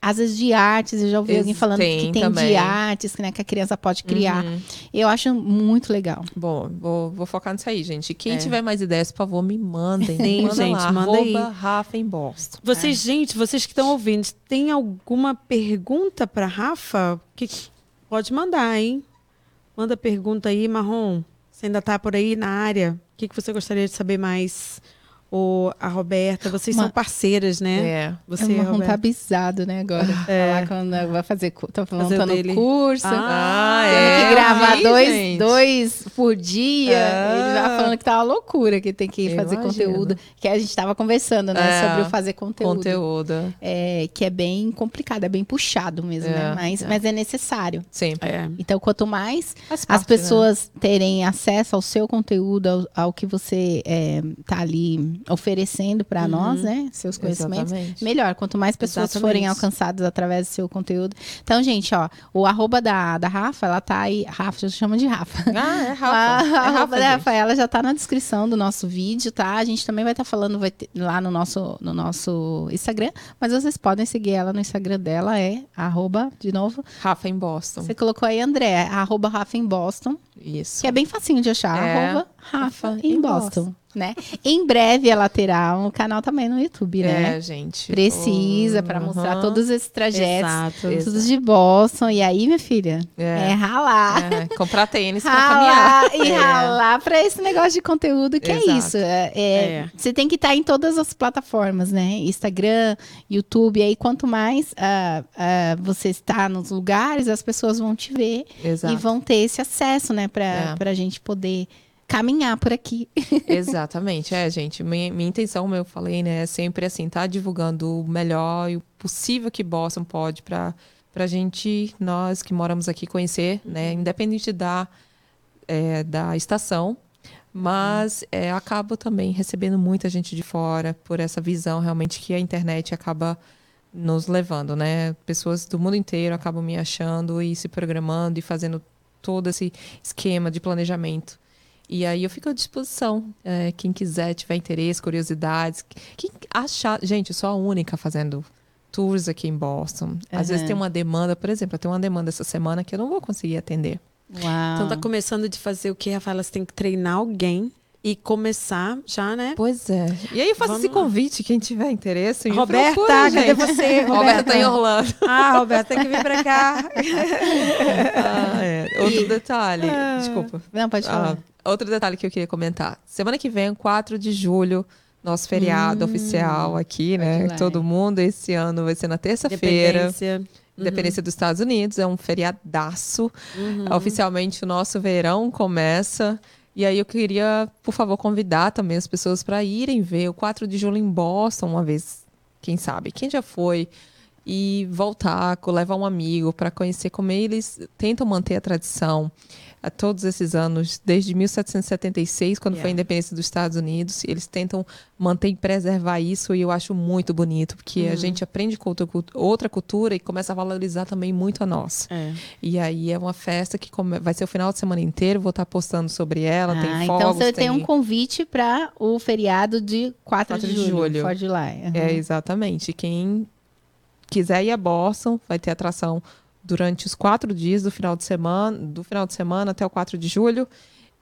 às vezes de artes, eu já ouvi alguém falando tem que tem também. de artes, né, que a criança pode criar. Uhum. Eu acho muito legal. Bom, vou, vou focar nisso aí, gente. Quem é. tiver mais ideias, por favor, me mandem. Sim, manda gente, lá, manda aí. Rafa em Boston. Vocês, é. gente, vocês que estão ouvindo, tem alguma pergunta para Rafa? Que pode mandar, hein? Manda pergunta aí, Marrom. Você ainda está por aí na área? O que, que você gostaria de saber mais? Ou a Roberta, vocês Uma... são parceiras, né? É. Você, é uma tá abisado, né, agora. <laughs> É. Lá quando vai fazer, tá montando o curso. Ah, tendo é. que gravar dois, dois por dia. Ah. Ele já falando que tá uma loucura, que tem que fazer conteúdo. Que a gente tava conversando, né, é. sobre o fazer conteúdo. Conteúdo. É, que é bem complicado, é bem puxado mesmo, né? É, mas é. mas é necessário. Sempre. É. Então, quanto mais parte, as pessoas né? terem acesso ao seu conteúdo, ao, ao que você tá ali oferecendo para uhum. nós, né, seus conhecimentos, Exatamente. melhor. Quanto mais pessoas Exatamente. forem alcançadas através do seu conteúdo. Então, gente, ó, o arroba da, da Rafa, ela tá aí. Rafa, eu chamo de Rafa. Ah, é Rafa. <laughs> A, é arroba da Rafa, ela já tá na descrição do nosso vídeo, tá? A gente também vai estar tá falando vai ter, lá no nosso, no nosso Instagram, mas vocês podem seguir ela no Instagram dela, é arroba, de novo. Rafa em Boston. Você colocou aí, André, arroba Rafa em Boston. Isso. Que é bem facinho de achar, é. arroba Rafa em Boston. Boston né? Em breve ela terá um canal também no YouTube, né? É, gente. Precisa oh, para mostrar todos esses trajetos, Exato. tudo de Boston. E aí, minha filha, é, é ralar. É, comprar tênis para caminhar. E é. ralar para esse negócio de conteúdo que é Exato. é isso. É, você tem que estar em todas as plataformas, né? Instagram, YouTube. E aí, quanto mais uh, uh, você está nos lugares, as pessoas vão te ver Exato. e vão ter esse acesso, né? Para a gente poder caminhar por aqui. <laughs> Exatamente, é, gente. Minha, minha intenção, como eu falei, né, é sempre assim, tá divulgando o melhor e o possível que Boston pode para a gente, nós que moramos aqui, conhecer, né, independente da, é, da estação. Mas é, acabo também recebendo muita gente de fora por essa visão realmente que a internet acaba nos levando, né? Pessoas do mundo inteiro acabam me achando e se programando e fazendo todo esse esquema de planejamento. E aí eu fico à disposição. É, quem quiser, tiver interesse, curiosidades. Quem achar. Gente, eu sou a única fazendo tours aqui em Boston. Às vezes tem uma demanda, por exemplo, eu tenho uma demanda essa semana que eu não vou conseguir atender. Uau. Então tá começando de fazer o que, Rafaela? Você tem que treinar alguém e começar já, né? Pois é. E aí eu faço Vamos esse convite, quem tiver interesse. Roberta, procura, cadê você? <laughs> Roberta? Roberta tá em Orlando. <laughs> Ah, Roberta, tem que vir pra cá. <laughs> ah, é. Outro detalhe. Ah. Desculpa. Não, pode falar. Ah, outro detalhe que eu queria comentar. Semana que vem, 4 de julho, nosso feriado hum, oficial aqui, né? Todo mundo. Esse ano vai ser na terça-feira. Independência. Independência uhum. dos Estados Unidos. É um feriadaço. Uhum. Oficialmente, o nosso verão começa. E aí eu queria, por favor, convidar também as pessoas para irem ver o 4 de julho em Boston uma vez, quem sabe. Quem já foi e voltar, levar um amigo para conhecer como eles tentam manter a tradição a todos esses anos, desde 1776, quando yeah. foi a independência dos Estados Unidos. Eles tentam manter e preservar isso e eu acho muito bonito, porque uhum. a gente aprende com outra, outra, cultura e começa a valorizar também muito a nossa. É. E aí é uma festa que come... vai ser o final de semana inteiro, vou estar postando sobre ela, ah, tem então fogos. Então você tem, tem um convite para o feriado de 4, 4 de, de julho, julho. July. Uhum. É, exatamente. Quem quiser ir a Boston, vai ter atração durante os quatro dias do final de semana, do final de semana até o 4 de julho,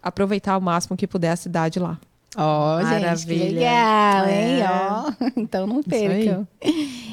aproveitar o máximo que puder a cidade lá. Ó, oh, gente, que legal, hein? É. Ó, <laughs> então não percam.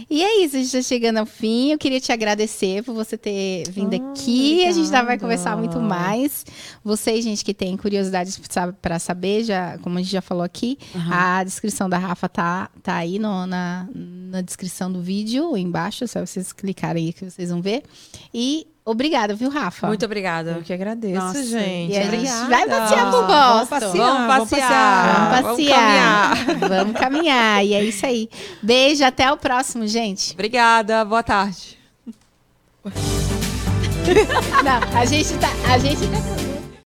E é isso, a gente está chegando ao fim. Eu queria te agradecer por você ter vindo oh, aqui. Obrigada. A gente já vai conversar muito mais. Vocês, gente, que tem curiosidades para saber, já, como a gente já falou aqui, uhum. a descrição da Rafa tá, tá aí no, na, na descrição do vídeo, embaixo, só vocês clicarem aí que vocês vão ver. E Obrigada, viu, Rafa? Muito obrigada. Eu que agradeço, Nossa, gente. E a gente vai passear pro Boston. Vamos passear. Vamos passear. Vamos, passear. Vamos caminhar. vamos caminhar. E é isso aí. Beijo, até o próximo, gente. Obrigada, boa tarde. Não, a gente tá... A gente tá...